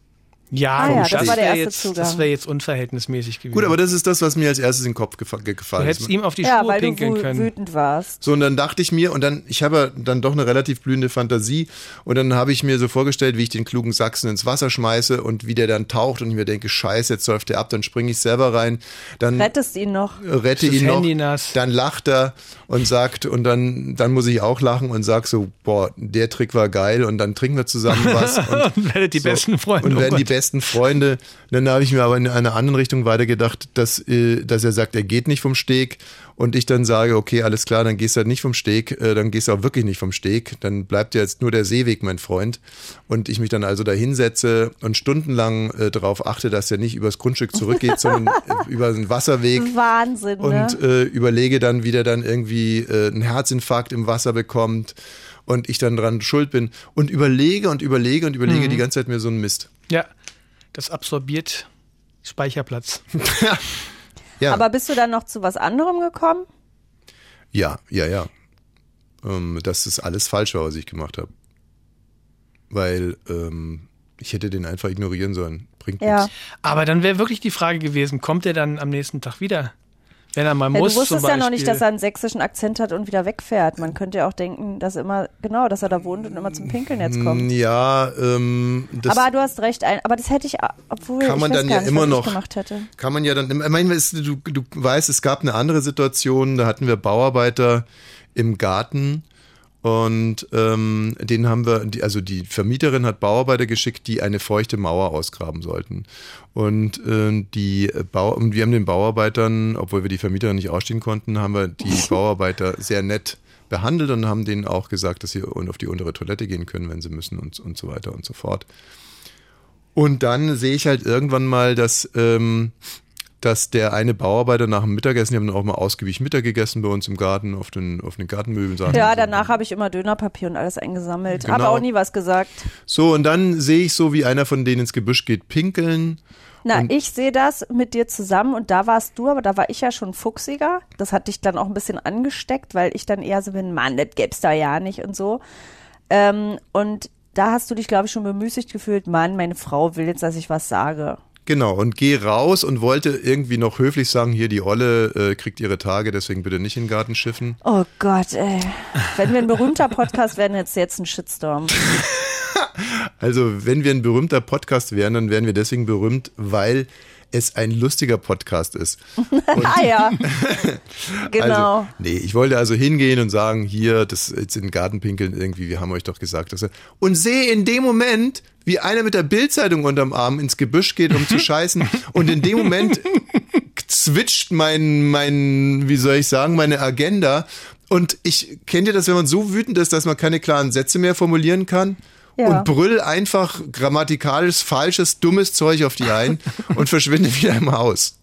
Ja, Ah ja, das das war der wäre erste jetzt, Zugang. das wäre jetzt unverhältnismäßig gewesen. Gut, aber das ist das, was mir als erstes in den Kopf gefa- du gefallen hättest ist. ihm auf die Ja, Schuhe weil du pinkeln wü- können. wütend warst. So, und dann dachte ich mir, und dann, ich habe dann doch eine relativ blühende Fantasie, und dann habe ich mir so vorgestellt, wie ich den klugen Sachsen ins Wasser schmeiße und wie der dann taucht und ich mir denke, scheiße, jetzt säuft der ab, dann springe ich selber rein, dann Rettest ihn noch. rette Ist ihn noch, nass? dann lacht er und sagt, und dann, dann muss ich auch lachen und sag so, boah, der Trick war geil, und dann trinken wir zusammen was. Und, Und werdet die besten Freunde. und Oh werden die Gott. Besten Freunde. Und dann habe ich mir aber in einer anderen Richtung weitergedacht, dass, äh, dass er sagt, er geht nicht vom Steg. Und ich dann sage, okay, alles klar, dann gehst du halt nicht vom Steg, äh, dann gehst du auch wirklich nicht vom Steg. Dann bleibt ja jetzt nur der Seeweg, mein Freund. Und ich mich dann also da hinsetze und stundenlang äh, darauf achte, dass er nicht übers Grundstück zurückgeht, sondern äh, über den Wasserweg Wahnsinn, ne? und äh, überlege dann, wie der dann irgendwie äh, einen Herzinfarkt im Wasser bekommt und ich dann dran schuld bin und überlege und überlege und überlege die ganze Zeit mir so einen Mist. Ja, das absorbiert Speicherplatz. Ja, Aber bist du dann noch zu was anderem gekommen? ja, ja, ja. Ähm, dass das alles falsch war, was ich gemacht habe. Weil ähm, ich hätte den einfach ignorieren sollen. Bringt Ja. nichts. Aber dann wäre wirklich die Frage gewesen, kommt er dann am nächsten Tag wieder? Wenn er mal Ja, muss du wusstest zum ja noch nicht, dass er einen sächsischen Akzent hat und wieder wegfährt. Man könnte ja auch denken, dass er immer, genau, dass er da wohnt und immer zum Pinkeln jetzt kommt. Ja, ähm, das aber du hast recht, ein, aber das hätte ich, obwohl Kann ich man weiß dann gar ja nicht, immer was noch- ich gemacht hätte. kann man ja dann, ich meine, es- du, du weißt, es gab eine andere Situation, da hatten wir Bauarbeiter im Garten und ähm, den haben wir, die, also die Vermieterin hat Bauarbeiter geschickt, die eine feuchte Mauer ausgraben sollten. Und äh, die Bau, und wir haben den Bauarbeitern, obwohl wir die Vermieterin nicht ausstehen konnten, haben wir die Bauarbeiter sehr nett behandelt und haben denen auch gesagt, dass sie auf die untere Toilette gehen können, wenn sie müssen und, und so weiter und so fort. Und dann sehe ich halt irgendwann mal, dass, ähm, dass der eine Bauarbeiter nach dem Mittagessen, die haben dann auch mal ausgiebig Mittag gegessen bei uns im Garten, auf den, auf den Gartenmöbeln saßen. Ja, danach habe ich immer Dönerpapier und alles eingesammelt. Genau. Habe auch nie was gesagt. So, und dann sehe ich so, wie einer von denen ins Gebüsch geht, pinkeln. Na, Und- ich sehe das mit dir zusammen und da warst du, aber da war ich ja schon fuchsiger. Das hat dich dann auch ein bisschen angesteckt, weil ich dann eher so bin, Mann, das gibt's da ja nicht und so. Ähm, und da hast du dich, glaube ich, schon bemüßigt gefühlt, Mann, meine Frau will jetzt, dass ich was sage. Genau, und gehe raus und wollte irgendwie noch höflich sagen, hier die Olle äh, kriegt ihre Tage, deswegen bitte nicht in den Garten schiffen. Oh Gott, ey. Wenn wir ein berühmter Podcast werden, jetzt jetzt ein Shitstorm. Also, wenn wir ein berühmter Podcast wären, dann wären wir deswegen berühmt, weil es ein lustiger Podcast ist. ah ja, genau. Also, nee, ich wollte also hingehen und sagen, hier, das jetzt in den Garten pinkeln irgendwie, wir haben euch doch gesagt, dass er, und sehe in dem Moment, wie einer mit der Bildzeitung unterm Arm ins Gebüsch geht, um zu scheißen, und in dem Moment zwitscht mein, mein, wie soll ich sagen, meine Agenda. Und ich kennt ihr das, wenn man so wütend ist, dass man keine klaren Sätze mehr formulieren kann? Ja. Und brüll einfach grammatikalisch falsches, dummes Zeug auf die ein und verschwinde wieder im Haus.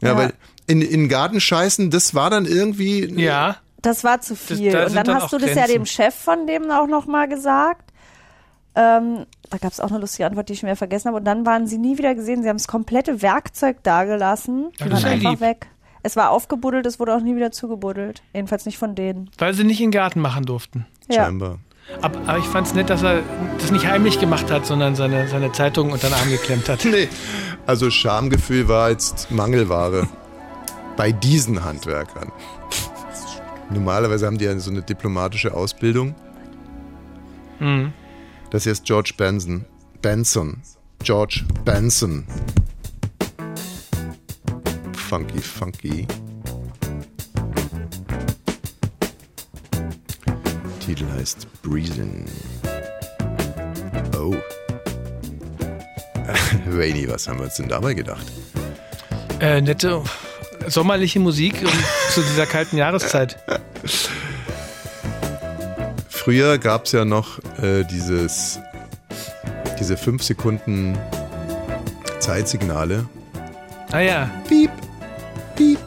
Ja, Ja. weil in, in den Garten scheißen, das war dann irgendwie. Ja. Das war zu viel. da und dann dann hast du das ja dem Chef von dem auch nochmal gesagt. Ähm, da gab es auch eine lustige Antwort, die ich mir vergessen habe. Und dann waren sie nie wieder gesehen. Sie haben das komplette Werkzeug dagelassen. Die Ja, das waren einfach lieb. weg. Es war aufgebuddelt, es wurde auch nie wieder zugebuddelt. Jedenfalls nicht von denen. Weil sie nicht in den Garten machen durften. Ja. Scheinbar. Aber, ich fand es nett, dass er das nicht heimlich gemacht hat, sondern seine, seine Zeitung unter den Arm geklemmt hat. Nee. Also Schamgefühl war jetzt Mangelware. Bei diesen Handwerkern. Normalerweise haben die ja so eine diplomatische Ausbildung. Mhm. Das hier ist George Benson. Benson. George Benson. Funky, funky. Titel heißt Breezin'. Oh. Rainy, was haben wir uns denn dabei gedacht? Äh, nette sommerliche Musik zu dieser kalten Jahreszeit. Früher gab es ja noch äh, dieses, diese 5 Sekunden Zeitsignale. Ah ja. Piep, piep,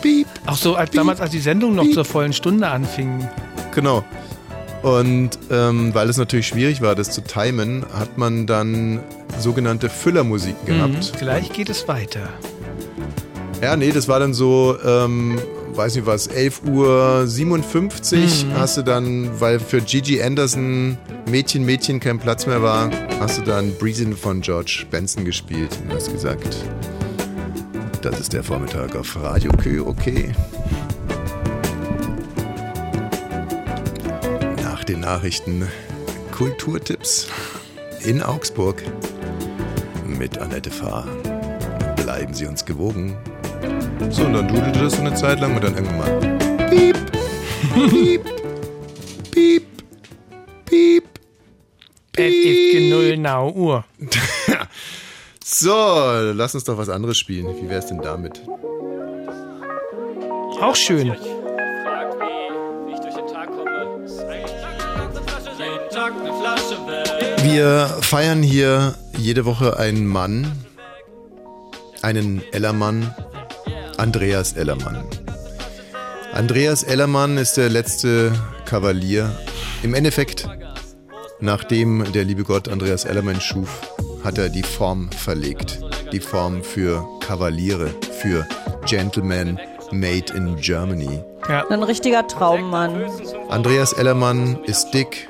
piep. Auch so als damals, als die Sendung noch zur vollen Stunde anfing. Genau. Und ähm, weil es natürlich schwierig war, das zu timen, hat man dann sogenannte Füllermusiken gehabt. Mhm. Gleich geht es weiter. Ja, nee, das war dann so, ähm, weiß nicht was, 11 Uhr 57 Mhm. hast du dann, weil für Gigi Anderson Mädchen, Mädchen kein Platz mehr war, hast du dann Breezin' von George Benson gespielt und hast gesagt, das ist der Vormittag auf Radio Kö, okay. Nach den Nachrichten Kulturtipps in Augsburg mit Annette Fahr. Bleiben Sie uns gewogen. So, und dann dudelte das so eine Zeit lang und dann irgendwann mal. Piep, piep, piep, piep. Es ist null Nau Uhr. So, lass uns doch was anderes spielen. Wie wär's denn damit? Auch schön. Wir feiern hier jede Woche einen Mann, einen Ellermann, Andreas Ellermann. Andreas Ellermann ist der letzte Kavalier. Im Endeffekt, nachdem der liebe Gott Andreas Ellermann schuf, hat er die Form verlegt. Die Form für Kavaliere, für Gentlemen made in Germany. Ja. Ein richtiger Traummann. Andreas Ellermann ist dick,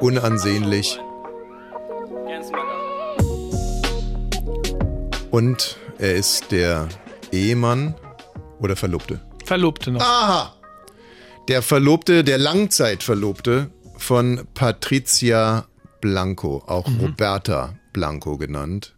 unansehnlich und er ist der Ehemann oder Verlobte. Verlobte noch. Aha! Der Verlobte, der Langzeitverlobte von Patricia Blanco, auch Roberta Blanco genannt.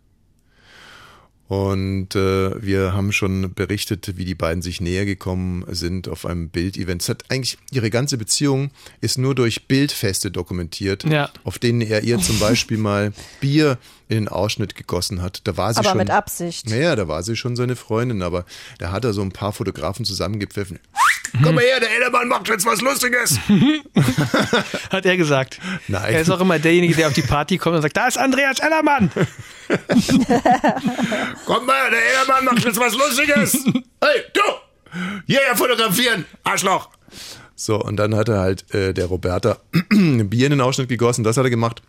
Und äh, wir haben schon berichtet, wie die beiden sich näher gekommen sind auf einem Bildevent. Es hat eigentlich ihre ganze Beziehung ist nur durch Bildfeste dokumentiert, Ja. auf denen er ihr zum Beispiel mal Bier in den Ausschnitt gegossen hat. Da war sie Aber schon. mit Absicht. Naja, da war sie schon seine Freundin, aber da hat er so ein paar Fotografen zusammengepfiffen. Komm mal her, der Ellermann macht jetzt was Lustiges. Hat er gesagt. Nein. Er ist auch immer derjenige, der auf die Party kommt und sagt, da ist Andreas Ellermann. Komm mal, der Ellermann macht jetzt was Lustiges. Hey, du! Hierher fotografieren, Arschloch! So, und dann hat er halt äh, der Roberta ein Bier in den Ausschnitt gegossen, das hat er gemacht.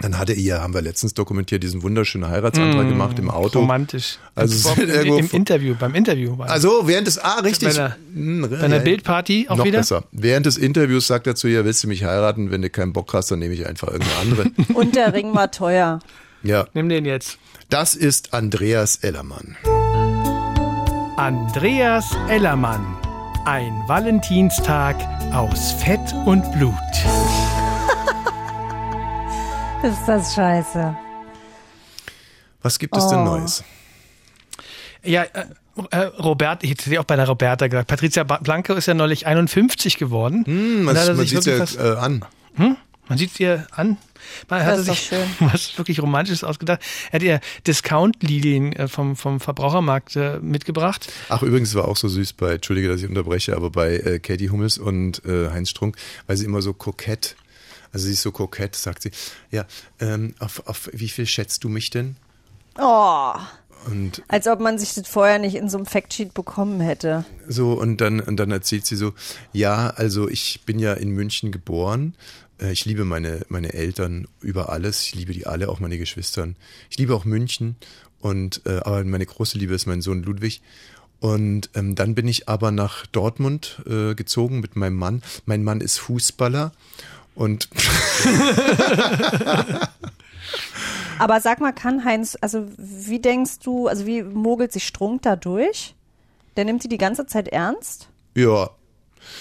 Dann hatte er ihr, haben wir letztens dokumentiert, diesen wunderschönen Heiratsantrag Mm, gemacht im Auto. Romantisch. Also Im- im, irgendwo im Interview, beim Interview. War Also während des Ah, richtig. Bei einer, bei einer ja, Bildparty auch noch wieder. besser. Während des Interviews sagt er zu ihr, willst du mich heiraten? Wenn du keinen Bock hast, dann nehme ich einfach irgendeine andere. Und der Ring war teuer. Ja, Nimm den jetzt. das ist Andreas Ellermann. Andreas Ellermann. Ein Valentinstag aus Fett und Blut. Ist das scheiße. Was gibt es denn Oh. Neues? Ja, äh, äh, Robert, ich hätte auch bei der Roberta gesagt, Patricia Blanco ist ja neulich 51 geworden. Hm, Und man sieht ja was- äh, an. Man sieht ihr an. Man hat ist doch sich schön. was wirklich Romantisches ausgedacht. Er hat ihr Discount-Lilien äh, vom, vom Verbrauchermarkt äh, mitgebracht. Ach, übrigens war auch so süß bei, entschuldige, dass ich unterbreche, aber bei äh, Katie Hummels und äh, Heinz Strunk, weil sie immer so kokett, also sie ist so kokett, sagt sie, ja, ähm, auf, auf wie viel schätzt du mich denn? Oh, Und als ob man sich das vorher nicht in so einem Factsheet bekommen hätte. so, und dann, und dann erzählt sie so, ja, also ich bin ja in München geboren. Äh, Ich liebe meine, meine Eltern über alles. Ich liebe die alle, auch meine Geschwistern. Ich liebe auch München. Und, äh, aber meine große Liebe ist mein Sohn Ludwig. Und ähm, dann bin ich aber nach Dortmund äh, gezogen mit meinem Mann. Mein Mann ist Fußballer. Und Aber sag mal, kann Heinz, also wie denkst du, also wie mogelt sich Strunk da durch? Der nimmt sie die ganze Zeit ernst? ja,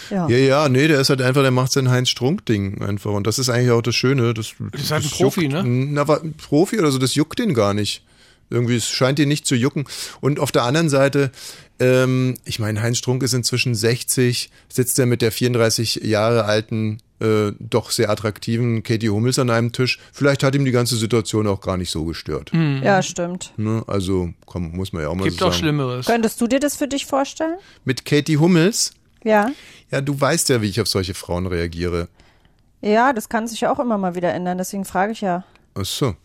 Ja. ja, ja, nee, der ist halt einfach, der macht sein Heinz-Strunk-Ding einfach. Und das ist eigentlich auch das Schöne. Das, das ist halt ein Profi, juckt, ne? Na, aber ein Profi oder so, das juckt den gar nicht. Irgendwie, es scheint ihn nicht zu jucken. Und auf der anderen Seite, ähm, ich meine, Heinz Strunk ist inzwischen 60, sitzt er mit der 34 Jahre alten, äh, doch sehr attraktiven Katie Hummels an einem Tisch. Vielleicht hat ihm die ganze Situation auch gar nicht so gestört. Ja, stimmt. Ne? Also, komm, muss man ja auch mal Gibt so auch sagen. Schlimmeres. Könntest du dir das für dich vorstellen? Mit Katie Hummels, Ja. ja, du weißt ja, wie ich auf solche Frauen reagiere. Ja, das kann sich ja auch immer mal wieder ändern, deswegen frage ich ja. Ach so.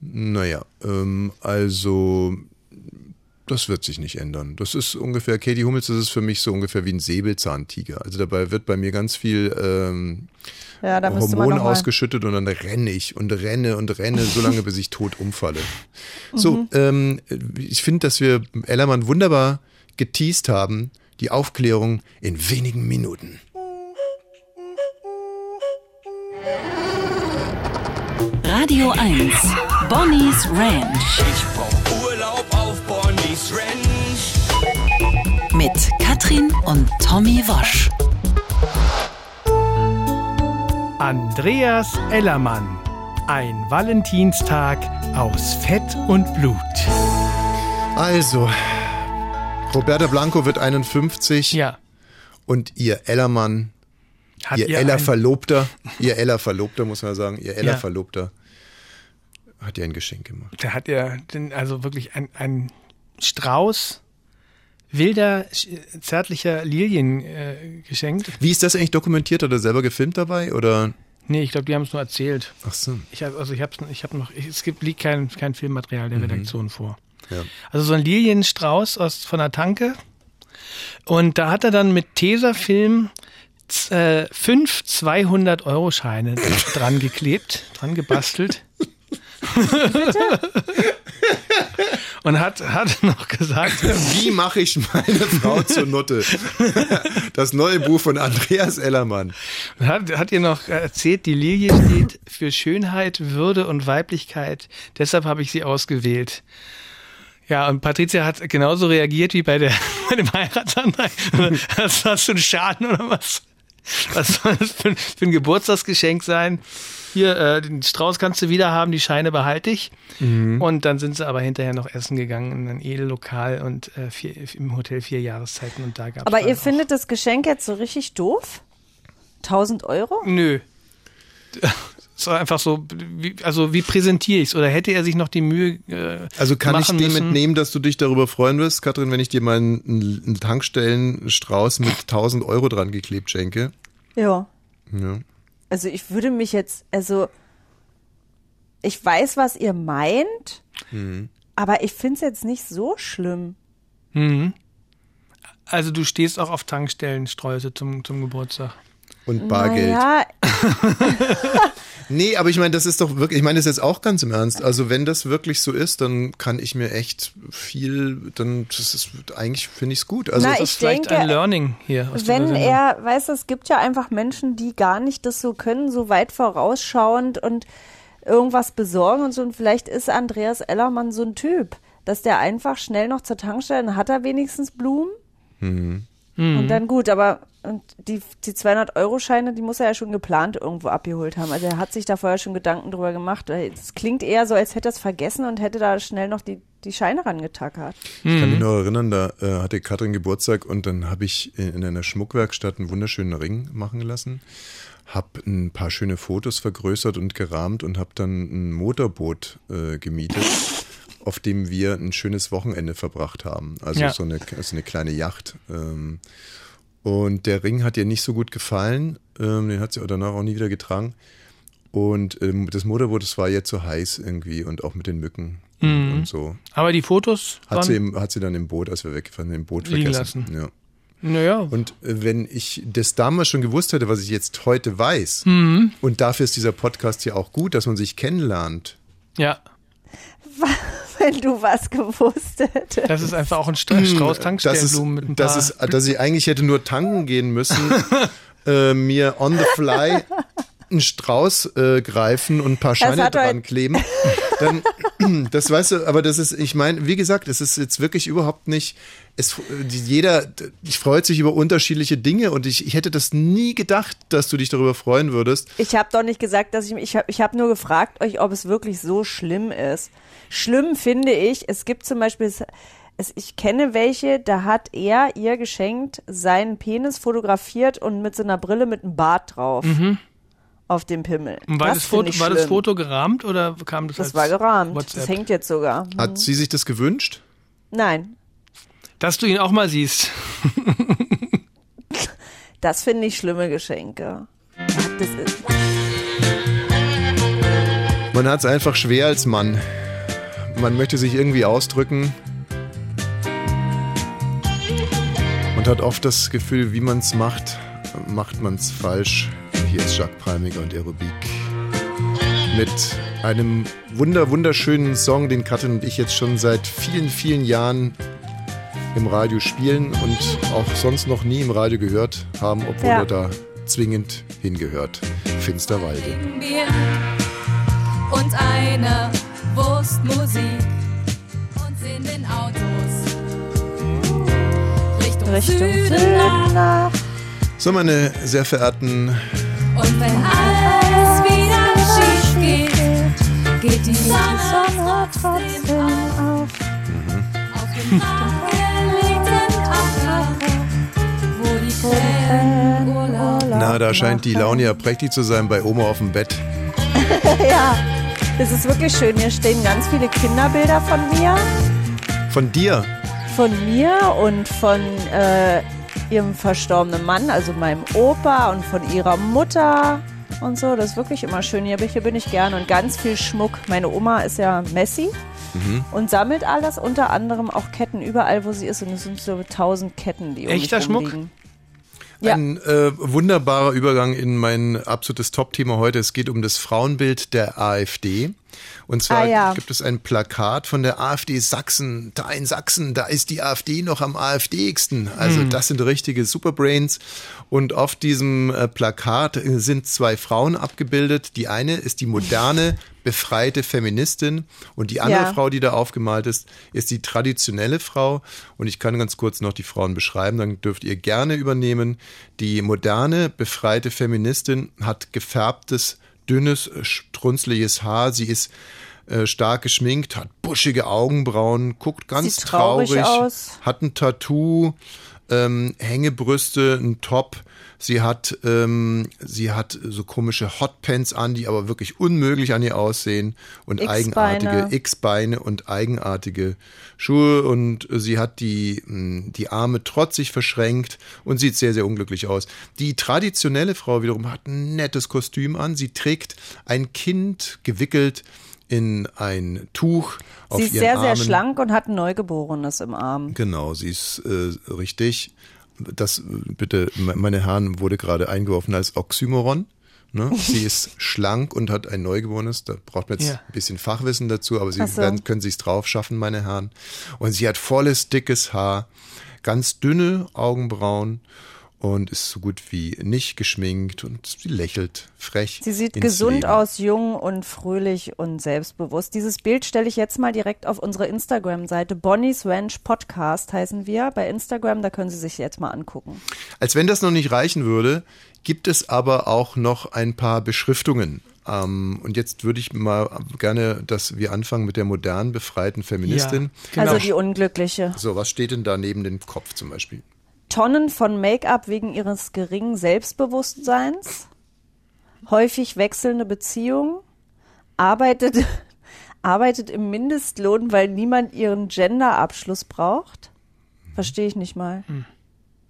Naja, ähm, also das wird sich nicht ändern. Das ist ungefähr, Katie Hummels, das ist für mich so ungefähr wie ein Säbelzahntiger. Also dabei wird bei mir ganz viel ähm, Ja, Hormon ausgeschüttet und dann renne ich und renne und renne, so lange, bis ich tot umfalle. So, Mhm. ähm, ich finde, dass wir Ellermann wunderbar geteased haben, die Aufklärung in wenigen Minuten. Radio 1. Bonnie's Ranch Ich brauch Urlaub auf Bonnie's Ranch. mit Katrin und Tommy Wosch. Andreas Ellermann. Ein Valentinstag aus Fett und Blut. Also, Roberta Blanco wird 51 Ja. und ihr Ellermann Hat ihr ihr Ella ein- Verlobter, ihr Ella Verlobter, muss man sagen, ihr Ella Ja. Verlobter hat ihr ein Geschenk gemacht. Da hat er den, also wirklich ein, ein Strauß wilder, zärtlicher Lilien äh, geschenkt. Wie ist das eigentlich dokumentiert? Hat er selber gefilmt dabei oder? Nee, ich glaube, die haben es nur erzählt. Ach so. Ich also ich habe ich hab noch, ich, es gibt liegt kein, kein Filmmaterial der Redaktion vor. Ja. Also so ein Lilienstrauß aus von der Tanke. Und da hat er dann mit Tesafilm äh, fünf 200-Euro-Scheine dran geklebt, dran gebastelt. Und hat, hat noch gesagt, Wie mache ich meine Frau zur Nutte? Das neue Buch von Andreas Ellermann. hat, hat ihr noch erzählt, die Lilie steht für Schönheit, Würde und Weiblichkeit. Deshalb habe ich sie ausgewählt. Ja, und Patricia hat genauso reagiert wie bei, der, bei dem Heiratsantrag. Das war so ein Schaden oder was? Was soll das für, ein- für ein Geburtstagsgeschenk sein? Hier, äh, den Strauß kannst du wieder haben, die Scheine behalte ich. Und dann sind sie aber hinterher noch essen gegangen in ein Edellokal und äh, vier, im Hotel vier Jahreszeiten und da gab Aber ihr findet das Geschenk jetzt so richtig doof? 1000 Euro? Nö. Es war einfach so, wie, also wie präsentiere ich es? Oder hätte er sich noch die Mühe äh, Also kann ich dem müssen? entnehmen, dass du dich darüber freuen wirst, Katrin, wenn ich dir meinen einen Tankstellenstrauß mit 1000 Euro dran geklebt schenke? Ja. Ja. Also ich würde mich jetzt, also ich weiß, was ihr meint, aber ich finde es jetzt nicht so schlimm. Also du stehst auch auf Tankstellensträuße zum, zum Geburtstag. Und Bargeld. Ja, Nee, aber ich meine, das ist doch wirklich, ich meine das jetzt auch ganz im Ernst. Also wenn das wirklich so ist, dann kann ich mir echt viel, dann das ist eigentlich finde ich es gut. Also Na, Das ist vielleicht denke, ein Learning hier wenn er, weißt du, es gibt ja einfach Menschen, die gar nicht das so können, so weit vorausschauend und irgendwas besorgen und so. Und vielleicht ist Andreas Ellermann so ein Typ, dass der einfach schnell noch zur Tankstelle, dann hat er wenigstens Blumen. Mhm. Und dann gut, aber und die, die 200-Euro-Scheine, die muss er ja schon geplant irgendwo abgeholt haben. Also er hat sich da vorher schon Gedanken drüber gemacht. Es klingt eher so, als hätte er es vergessen und hätte da schnell noch die, die Scheine rangetackert. Ich kann mich noch erinnern, da äh, hatte Katrin Geburtstag und dann habe ich in, in einer Schmuckwerkstatt einen wunderschönen Ring machen lassen, habe ein paar schöne Fotos vergrößert und gerahmt und habe dann ein Motorboot äh, gemietet, auf dem wir ein schönes Wochenende verbracht haben. Also Ja. so eine, also eine kleine Yacht. Ähm, und der Ring hat ihr nicht so gut gefallen, ähm, den hat sie auch danach auch nie wieder getragen. Und ähm, das Motorboot, das war ihr zu heiß irgendwie und auch mit den Mücken Mhm. und so. Aber die Fotos Hat waren, sie, im, hat sie dann im Boot, als wir weggefahren sind, im Boot vergessen. lassen. Ja. naja, Und äh, wenn ich das damals schon gewusst hätte, was ich jetzt heute weiß, Mhm. und dafür ist dieser Podcast ja auch gut, dass man sich kennenlernt. ja, Wenn du was gewusst hättest. das ist einfach auch ein Stra- Strauß Das Tankstellenblumen mit ein ist, paar. das ist, dass ich eigentlich hätte nur tanken gehen müssen, äh, mir on the fly einen Strauß äh, greifen und ein paar Scheine dran kleben. Dann, das weißt du, aber das ist, ich meine, wie gesagt, es ist jetzt wirklich überhaupt nicht, es, jeder, ich freut sich über unterschiedliche Dinge und ich, ich hätte das nie gedacht, dass du dich darüber freuen würdest. Ich habe doch nicht gesagt, dass ich mich, ich habe ich hab nur gefragt euch, ob es wirklich so schlimm ist. Schlimm finde ich, es gibt zum Beispiel, es, es, ich kenne welche, da hat er ihr geschenkt, seinen Penis fotografiert und mit so einer Brille mit einem Bart drauf. Auf dem Pimmel. Und war, das, finde Foto, war das. Foto gerahmt oder kam das Das als war gerahmt. WhatsApp? Das hängt jetzt sogar. Hat sie sich das gewünscht? Nein, Dass du ihn auch mal siehst. das finde ich schlimme Geschenke. Das ist, Man hat es einfach schwer als Mann. Man möchte sich irgendwie ausdrücken und hat oft das Gefühl, wie man es macht, macht man es falsch. Hier ist Jacques Preimiger und Aerobik mit einem wunder wunderschönen Song, den Katrin und ich jetzt schon seit vielen, vielen Jahren im Radio spielen und auch sonst noch nie im Radio gehört haben, obwohl Ja. er da zwingend hingehört. Finsterwalde. Und eine Wurstmusik und in den Autos Richtung, Richtung Süden nach. So, meine sehr verehrten Und wenn alles wieder schief geht, geht die Sonne trotzdem auf. Auf dem angelegten Acker, wo die Krähen Urlaub Na, da scheint die Laune ja prächtig zu sein bei Oma auf dem Bett. Ja, das ist wirklich schön. Hier stehen ganz viele Kinderbilder von mir. Von dir. Von mir und von äh, ihrem verstorbenen Mann, also meinem Opa und von ihrer Mutter und so. Das ist wirklich immer schön. Hier, bin- hier bin ich gerne und ganz viel Schmuck. Meine Oma ist ja Messi und sammelt alles, unter anderem auch Ketten überall, wo sie ist. Und es sind so tausend Ketten, die um Echter Schmuck? Ja. Ein äh, wunderbarer Übergang in mein absolutes Top-Thema heute. Es geht um das Frauenbild der AfD. Und zwar Ah, ja. gibt es ein Plakat von der AfD Sachsen. Da in Sachsen, da ist die AfD noch am AfDigsten. Also das sind richtige Superbrains. Und auf diesem äh, Plakat äh, sind zwei Frauen abgebildet. Die eine ist die moderne, befreite Feministin und die andere Ja. Frau, die da aufgemalt ist, ist die traditionelle Frau. Und ich kann ganz kurz noch die Frauen beschreiben, dann dürft ihr gerne übernehmen. Die moderne, befreite Feministin hat gefärbtes, dünnes, äh, strunzliges Haar. Sie ist äh, stark geschminkt, hat buschige Augenbrauen, guckt ganz Sieht traurig aus. hat ein Tattoo, ähm, Hängebrüste, ein Top. Sie hat, ähm, sie hat so komische Hotpants an, die aber wirklich unmöglich an ihr aussehen und X-Beine. eigenartige X-Beine und eigenartige Schuhe und sie hat die, mh, die Arme trotzig verschränkt und sieht sehr, sehr unglücklich aus. Die traditionelle Frau wiederum hat ein nettes Kostüm an. Sie trägt ein Kind gewickelt in ein Tuch auf Sie ist sehr, sehr Armen. schlank und hat ein Neugeborenes im Arm. Genau, sie ist äh, richtig. Das bitte, me- meine Herren, wurde gerade eingeworfen als Oxymoron. Ne? Sie ist schlank und hat ein Neugeborenes. Da braucht man jetzt Ja. ein bisschen Fachwissen dazu, aber Sie so. werden, können sich drauf schaffen, meine Herren. Und sie hat volles, dickes Haar, ganz dünne Augenbrauen und ist so gut wie nicht geschminkt und sie lächelt frech. Sie sieht ins gesund Leben. aus, jung und fröhlich und selbstbewusst. Dieses Bild stelle ich jetzt mal direkt auf unsere Instagram-Seite. Bonnie's Ranch Podcast heißen wir bei Instagram. Da können Sie sich jetzt mal angucken. Als wenn das noch nicht reichen würde, gibt es aber auch noch ein paar Beschriftungen. Ähm, und jetzt würde ich mal gerne, dass wir anfangen mit der modernen, befreiten Feministin. Also die Unglückliche. So, was steht denn da neben dem Kopf zum Beispiel? Tonnen von Make-up wegen ihres geringen Selbstbewusstseins, häufig wechselnde Beziehungen, arbeitet, arbeitet im Mindestlohn, weil niemand ihren Gender-Abschluss braucht. Verstehe ich nicht mal.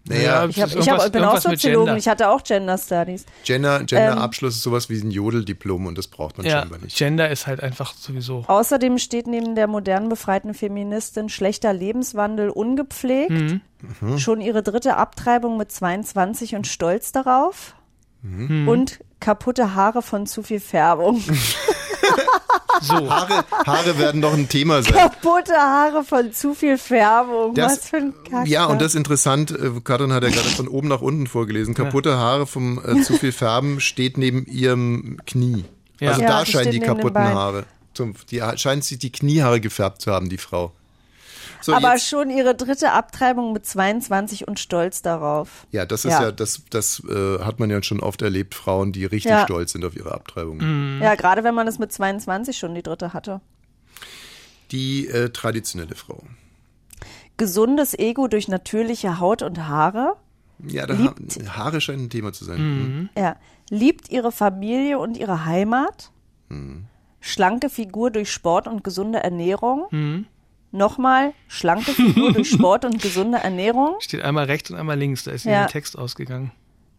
Naja, Ich, hab, ich, hab, bin auch Soziologin, Gender. ich hatte auch Gender Studies. Gender, Ähm, Gender-Abschluss ist sowas wie ein Jodeldiplom und das braucht man Ja, scheinbar nicht. Gender ist halt einfach sowieso. Außerdem steht neben der modernen befreiten Feministin schlechter Lebenswandel ungepflegt, Mhm. schon ihre dritte Abtreibung mit 22 und stolz darauf Mhm. und kaputte Haare von zu viel Färbung. So. Haare, Haare werden doch ein Thema sein. kaputte Haare von zu viel Färbung. Das- Was für ein Kack. Ja, und das ist interessant, äh, Katrin hat ja gerade von oben nach unten vorgelesen. Kaputte Haare vom äh, zu viel Färben steht neben ihrem Knie. Ja. Also Ja, da scheinen die kaputten. Haare. Zum, die ha- scheint sich die Kniehaare gefärbt zu haben, die Frau. So, Aber jetzt, schon ihre dritte Abtreibung mit 22 und stolz darauf. ja, das ist Ja. ja, das, das äh, hat man ja schon oft erlebt, Frauen, die richtig Ja. stolz sind auf ihre Abtreibung. Mhm. Ja, gerade wenn man es mit 22 schon die dritte hatte. Die äh, traditionelle Frau. Gesundes Ego durch natürliche Haut und Haare. Ja, da ha Liebt- Haare scheinen ein Thema zu sein. Mhm. Ja. Liebt ihre Familie und ihre Heimat. Mhm. Schlanke Figur durch Sport und gesunde Ernährung. Mhm. Nochmal, schlanke Figur durch Sport und gesunde Ernährung. Steht einmal rechts und einmal links, da ist Ja. ja. der Text ausgegangen.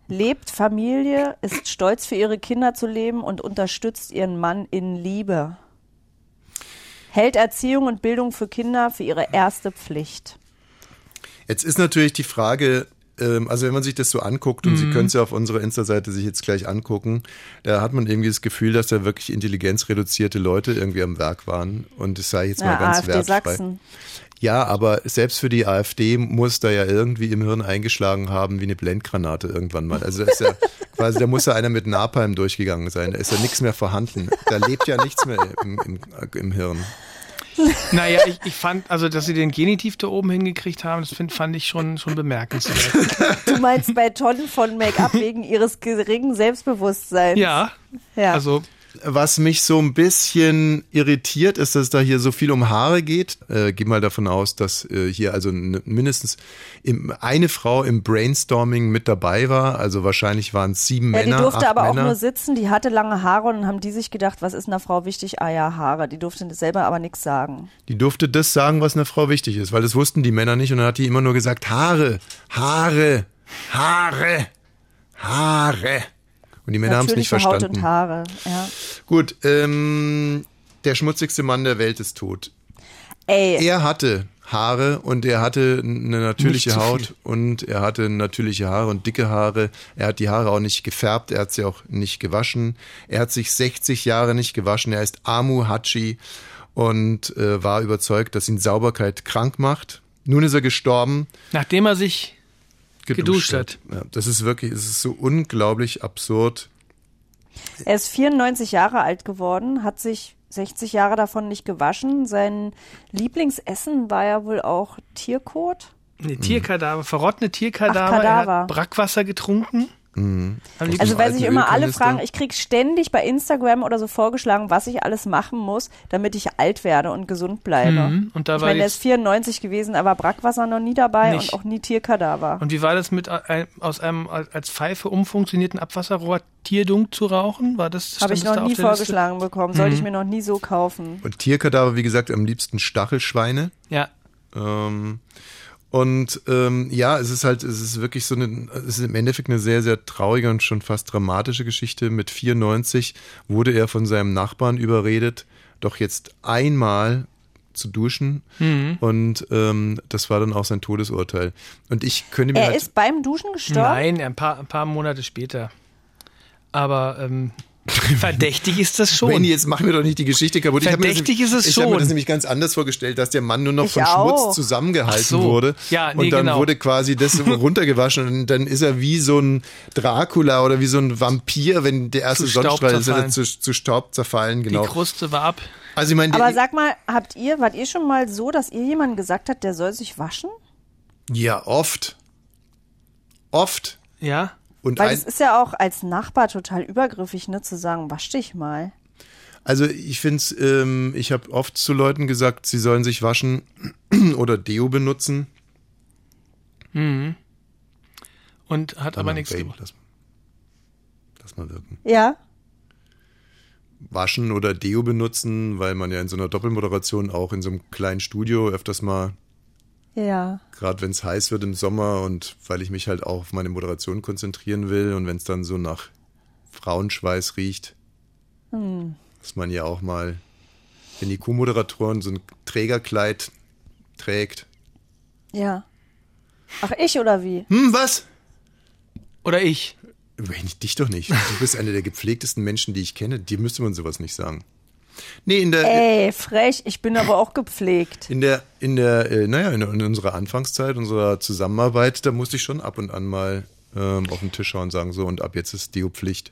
Lebt Familie, ist stolz für ihre Kinder zu leben und unterstützt ihren Mann in Liebe. Hält Erziehung und Bildung für Kinder für ihre erste Pflicht. Jetzt ist natürlich die Frage, ähm, also wenn man sich das so anguckt, und Sie Mhm. können es ja auf unserer Insta-Seite sich jetzt gleich angucken, da hat man irgendwie das Gefühl, dass da wirklich intelligenzreduzierte Leute irgendwie am Werk waren. Und das sei jetzt mal Ja, ganz AfD wertfrei. Sachsen. Ja, aber selbst für die AfD muss da ja irgendwie im Hirn eingeschlagen haben wie eine Blendgranate irgendwann mal. Also da ist ja quasi, da muss ja einer mit Napalm durchgegangen sein. Da ist ja nichts mehr vorhanden. Da lebt ja nichts mehr im, im, im Hirn. Naja, ich, ich fand, also, dass sie den Genitiv da oben hingekriegt haben, das find, fand ich schon, schon bemerkenswert. Du meinst bei Tonnen von Make-up wegen ihres geringen Selbstbewusstseins. Ja, Ja. also, Was mich so ein bisschen irritiert, ist, dass es da hier so viel um Haare geht. Äh, geh mal davon aus, dass äh, hier also mindestens im, eine Frau im Brainstorming mit dabei war. Also wahrscheinlich waren es sieben Ja, die Männer, durfte acht aber auch Männer. nur sitzen, die hatte lange Haare und dann haben die sich gedacht, was ist einer Frau wichtig? Ah ja, Haare. Die durfte selber aber nichts sagen. Die durfte das sagen, was einer Frau wichtig ist, weil das wussten die Männer nicht und dann hat die immer nur gesagt, Haare, Haare, Haare, Haare. Und die Männer haben es nicht Natürliche Haut verstanden. und Haare. Ja. Gut, ähm, der schmutzigste Mann der Welt ist tot. Ey, Er hatte Haare und er hatte eine natürliche. Haut und er hatte natürliche Haare und dicke Haare. Er hat die Haare auch nicht gefärbt, er hat sie auch nicht gewaschen. Er hat sich 60 Jahre nicht gewaschen. Er ist Amu Hachi und äh, war überzeugt, dass ihn Sauberkeit krank macht. Nun ist er gestorben. nachdem er sich geduscht hat. Ja, das ist wirklich, es ist so unglaublich absurd. er ist 94 Jahre alt geworden, hat sich 60 Jahre davon nicht gewaschen. Sein Lieblingsessen war ja wohl auch Tierkot. Nee, Tierkadaver, verrottene Tierkadaver. Ach, Kadaver. Er hat Brackwasser getrunken. Liebsten- Also weil sich immer alle fragen, ich krieg ständig bei Instagram oder so vorgeschlagen, was ich alles machen muss, damit ich alt werde und gesund bleibe. Mhm, und da ich meine, der jetzt- ist 94 gewesen, aber Brackwasser noch nie dabei Nicht. und auch nie Tierkadaver. Und wie war das mit ein, aus einem als Pfeife umfunktionierten Abwasserrohr Tierdunk zu rauchen? War das Habe ich noch da nie der Liste? Mhm. vorgeschlagen bekommen. Sollte ich mir noch nie so kaufen. Und Tierkadaver, wie gesagt, am liebsten Stachelschweine. Ja. Ähm, und ähm, ja, es ist halt, es ist wirklich so eine, es ist im Endeffekt eine sehr, sehr traurige und schon fast dramatische Geschichte. Mit 94 wurde er von seinem Nachbarn überredet, doch jetzt einmal zu duschen. Mhm. Und ähm, das war dann auch sein Todesurteil. Und ich könnte mir Er halt, ist beim Duschen gestorben? Nein, ein paar, ein paar Monate später. Aber ähm, Verdächtig ist das schon. Wendy, jetzt mach mir doch nicht die Geschichte kaputt. Ich mir das, Verdächtig ist es ich habe mir schon. das nämlich ganz anders vorgestellt, dass der Mann nur noch Ich von auch. Schmutz zusammengehalten so. wurde. Ja, nee, und dann genau. wurde quasi das runtergewaschen und dann ist er wie so ein Dracula oder wie so ein Vampir, wenn der erste Sonnenstrahl ist, er zu, zu Staub zerfallen, genau. Die Kruste war ab. Also ich meine, Aber die- sag mal, habt ihr, wart ihr schon mal so, dass ihr jemanden gesagt habt, der soll sich waschen? ja, oft. Oft. Ja. Und Weil es ist ja auch als Nachbar total übergriffig, ne, zu sagen, wasch dich mal. Also ich finde es, ähm, ich habe oft zu Leuten gesagt, sie sollen sich waschen oder Deo benutzen. Mhm. Und hat aber mal, nichts Babe, gebracht. Lass, lass mal wirken. Ja. Waschen oder Deo benutzen, weil man ja in so einer Doppelmoderation auch in so einem kleinen Studio öfters mal, Ja. gerade wenn es heiß wird im Sommer und weil ich mich halt auch auf meine Moderation konzentrieren will und wenn es dann so nach Frauenschweiß riecht, Hm. dass man ja auch mal, wenn die Co-Moderatoren so ein Trägerkleid trägt. Ja. Ach, ich oder wie? Hm, was? Oder ich. Dich doch nicht. Du bist einer der gepflegtesten Menschen, die ich kenne. Dir müsste man sowas nicht sagen. Nee, in der, Ey, frech, ich bin aber auch gepflegt. in der, in der, äh, naja, in, in unserer Anfangszeit, unserer Zusammenarbeit, da musste ich schon ab und an mal ähm, auf den Tisch schauen und sagen, so, und ab jetzt ist Deo-Pflicht.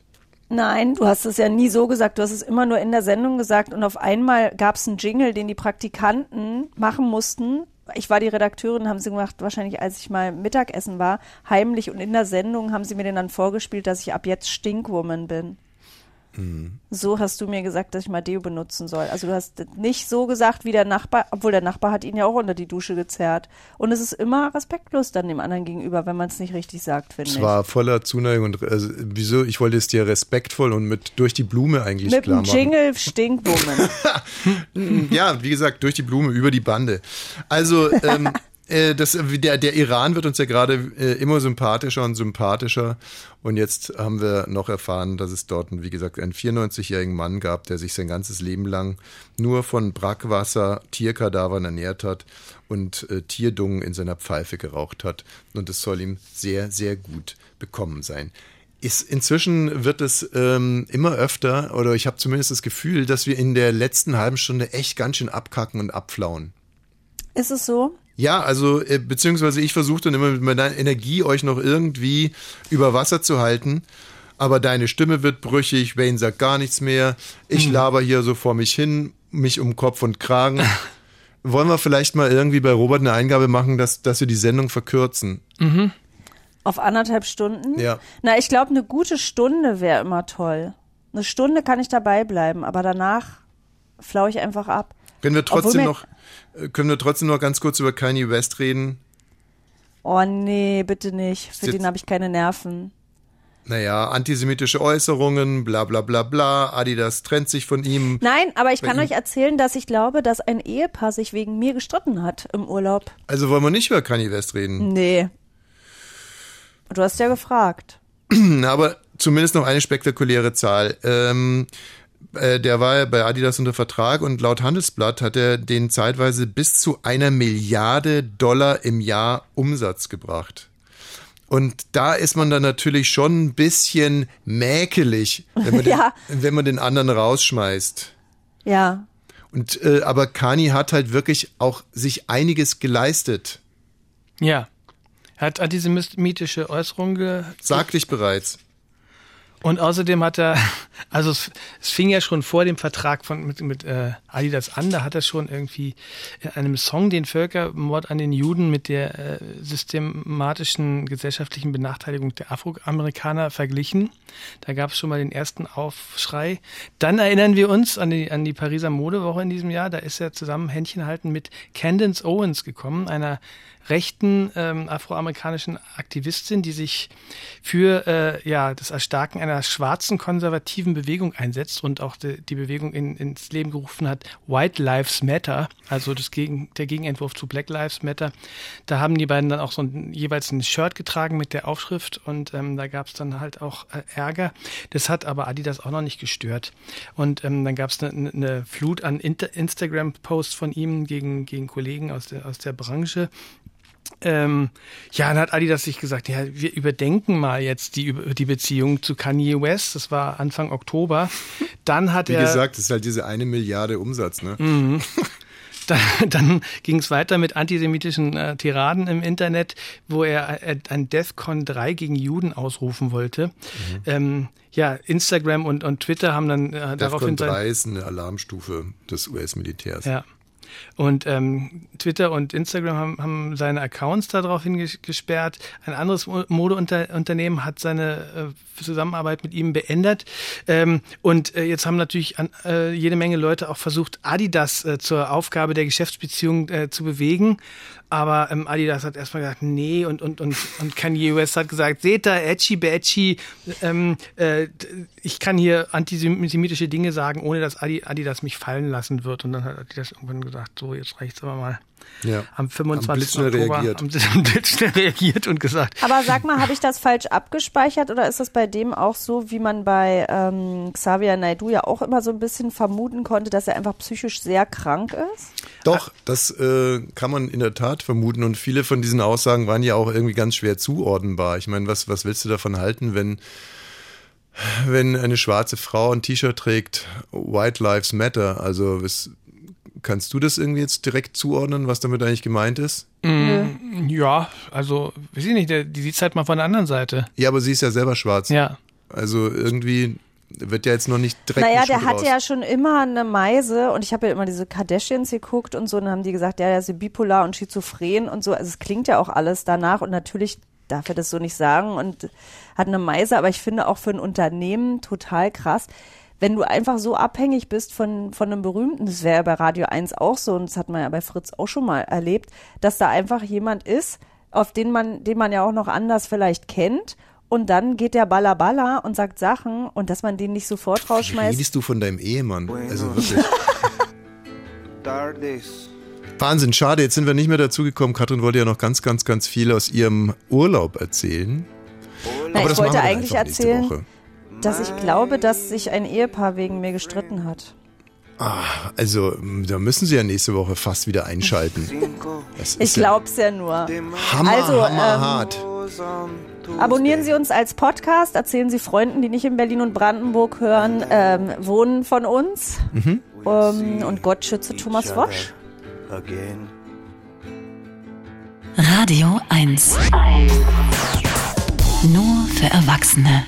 Nein, du hast es ja nie so gesagt. Du hast es immer nur in der Sendung gesagt. Und auf einmal gab es einen Jingle, den die Praktikanten machen mussten. Ich war die Redakteurin, haben sie gemacht, wahrscheinlich als ich mal Mittagessen war, heimlich. Und in der Sendung haben sie mir den dann vorgespielt, dass ich ab jetzt Stinkwoman bin. So hast du mir gesagt, dass ich mal Deo benutzen soll. Also du hast nicht so gesagt wie der Nachbar, obwohl der Nachbar hat ihn ja auch unter die Dusche gezerrt. Und es ist immer respektlos dann dem anderen gegenüber, wenn man es nicht richtig sagt, finde Es ich. war voller Zuneigung und also, wieso? Ich wollte es dir respektvoll und mit durch die Blume eigentlich Mit klar machen. Jingle Stinkwoman. Ja, wie gesagt, durch die Blume, über die Bande. Also, ähm, äh, das, der, der Iran wird uns ja gerade äh, immer sympathischer und sympathischer. Und jetzt haben wir noch erfahren, dass es dort, wie gesagt, einen 94-jährigen Mann gab, der sich sein ganzes Leben lang nur von Brackwasser, Tierkadavern ernährt hat und äh, Tierdungen in seiner Pfeife geraucht hat. Und es soll ihm sehr, sehr gut bekommen sein. Ist, inzwischen wird es ähm, immer öfter, oder ich habe zumindest das Gefühl, dass wir in der letzten halben Stunde echt ganz schön abkacken und abflauen. Ist es so? Ja, also äh, beziehungsweise ich versuche dann immer mit meiner Energie euch noch irgendwie über Wasser zu halten. Aber deine Stimme wird brüchig, Wayne sagt gar nichts mehr. Ich laber hier so vor mich hin, mich um Kopf und Kragen. Wollen wir vielleicht mal irgendwie bei Robert eine Eingabe machen, dass, dass wir die Sendung verkürzen? Mhm. Auf anderthalb Stunden? Ja. Na, ich glaube, eine gute Stunde wäre immer toll. Eine Stunde kann ich dabei bleiben, aber danach flau ich einfach ab. Können wir trotzdem noch, können wir trotzdem noch ganz kurz über Kanye West reden? Oh nee, bitte nicht. Für den habe ich keine Nerven. Naja, antisemitische Äußerungen, bla bla bla bla, Adidas trennt sich von ihm. Nein, aber ich kann ihm- euch erzählen, dass ich glaube, dass ein Ehepaar sich wegen mir gestritten hat im Urlaub. Also wollen wir nicht über Kanye West reden. Nee. Du hast ja gefragt. Aber zumindest noch eine spektakuläre Zahl. Ähm, äh, der war ja bei Adidas unter Vertrag und laut Handelsblatt hat er den zeitweise bis zu einer Milliarde Dollar im Jahr Umsatz gebracht. Und da ist man dann natürlich schon ein bisschen mäkelig, wenn man, Ja. den, wenn man den anderen rausschmeißt. Ja. Und äh, aber Kanye hat halt wirklich auch sich einiges geleistet. Ja. Er hat antisemitische Äußerungen ge Sagte ich bereits. Und außerdem hat er, also es, es fing ja schon vor dem Vertrag von, mit, mit äh, Adidas an, da hat er schon irgendwie in einem Song den Völkermord an den Juden mit der äh, systematischen gesellschaftlichen Benachteiligung der Afroamerikaner verglichen. Da gab es schon mal den ersten Aufschrei. Dann erinnern wir uns an die, an die Pariser Modewoche in diesem Jahr. Da ist er zusammen Händchen halten mit Candace Owens gekommen, einer rechten ähm, afroamerikanischen Aktivistin, die sich für äh, ja, das Erstarken einer schwarzen konservativen Bewegung einsetzt und auch die, die Bewegung in, ins Leben gerufen hat, White Lives Matter, also das Gegen, der Gegenentwurf zu Black Lives Matter. Da haben die beiden dann auch so ein, jeweils ein Shirt getragen mit der Aufschrift und ähm, da gab es dann halt auch äh, Ärger. Das hat aber Adidas auch noch nicht gestört. Und ähm, dann gab es eine, eine Flut an Instagram-Posts von ihm gegen, gegen Kollegen aus der, aus der Branche. Ähm, ja, dann hat Adidas sich gesagt, ja, wir überdenken mal jetzt die, die Beziehung zu Kanye West. Das war Anfang Oktober. Dann hat Wie er. gesagt, das ist halt diese eine Milliarde Umsatz, ne? Mhm. Dann, dann ging es weiter mit antisemitischen äh, Tiraden im Internet, wo er äh, ein DEFCON 3 gegen Juden ausrufen wollte. Mhm. Ähm, ja, Instagram und, und Twitter haben dann äh, daraufhin DEFCON sein- 3 ist eine Alarmstufe des US-Militärs. Ja. Und ähm, Twitter und Instagram haben, haben seine Accounts daraufhin ges- gesperrt. Ein anderes Mo- Modeunternehmen hat seine äh, Zusammenarbeit mit ihm beendet. Ähm, und äh, jetzt haben natürlich an, äh, jede Menge Leute auch versucht, Adidas äh, zur Aufgabe der Geschäftsbeziehung äh, zu bewegen. Aber ähm, Adidas hat erstmal gesagt, nee, und, und, und, und Kanye West hat gesagt, seht da, Edgy Badgy, ähm, äh, ich kann hier antisemitische Dinge sagen, ohne dass Adi, Adidas mich fallen lassen wird. Und dann hat Adidas irgendwann gesagt, so, jetzt reicht's aber mal. Ja. Am 25. Am blitzschnell Oktober reagiert. Am, blitzschnell reagiert und gesagt, Aber sag mal, habe ich das falsch abgespeichert oder ist das bei dem auch so, wie man bei ähm, Xavier Naidoo ja auch immer so ein bisschen vermuten konnte, dass er einfach psychisch sehr krank ist? Doch, das äh, kann man in der Tat vermuten und viele von diesen Aussagen waren ja auch irgendwie ganz schwer zuordnenbar. Ich meine, was, was willst du davon halten, wenn, wenn eine schwarze Frau ein T-Shirt trägt, White Lives Matter? Also was, kannst du das irgendwie jetzt direkt zuordnen, was damit eigentlich gemeint ist? mm, ja, also, weiß ich nicht, die sieht's halt mal von der anderen Seite. Ja, aber sie ist ja selber schwarz. Ja. Also irgendwie wird ja jetzt noch nicht direkt Naja, der hatte ja schon immer eine Meise und ich habe ja immer diese Kardashians geguckt und so und dann haben die gesagt, ja, der ist bipolar und schizophren und so. Also es klingt ja auch alles danach und natürlich darf er das so nicht sagen und hat eine Meise, aber ich finde auch für ein Unternehmen total krass, wenn du einfach so abhängig bist von, von einem Berühmten, das wäre ja bei Radio 1 auch so und das hat man ja bei Fritz auch schon mal erlebt, dass da einfach jemand ist, auf den man, den man ja auch noch anders vielleicht kennt und dann geht der Balla Balla und sagt Sachen und dass man den nicht sofort Wie rausschmeißt. redest du von deinem Ehemann? Also wirklich. Wahnsinn, schade, jetzt sind wir nicht mehr dazu gekommen. Katrin wollte ja noch ganz, ganz, ganz viel aus ihrem Urlaub erzählen. Na, ich das wollte machen wir eigentlich erzählen, Woche. Dass ich glaube, dass sich ein Ehepaar wegen mir gestritten hat. Also, m, da müssen Sie ja nächste Woche fast wieder einschalten. Ich glaub's ja nur. Hammer, also, hammer ähm, hart. abonnieren Sie uns als Podcast, erzählen Sie Freunden, die nicht in Berlin und Brandenburg hören, ähm, wohnen von uns. Mhm. Ähm, und Gott schütze Thomas Wosch. Radio 1. Nur für Erwachsene.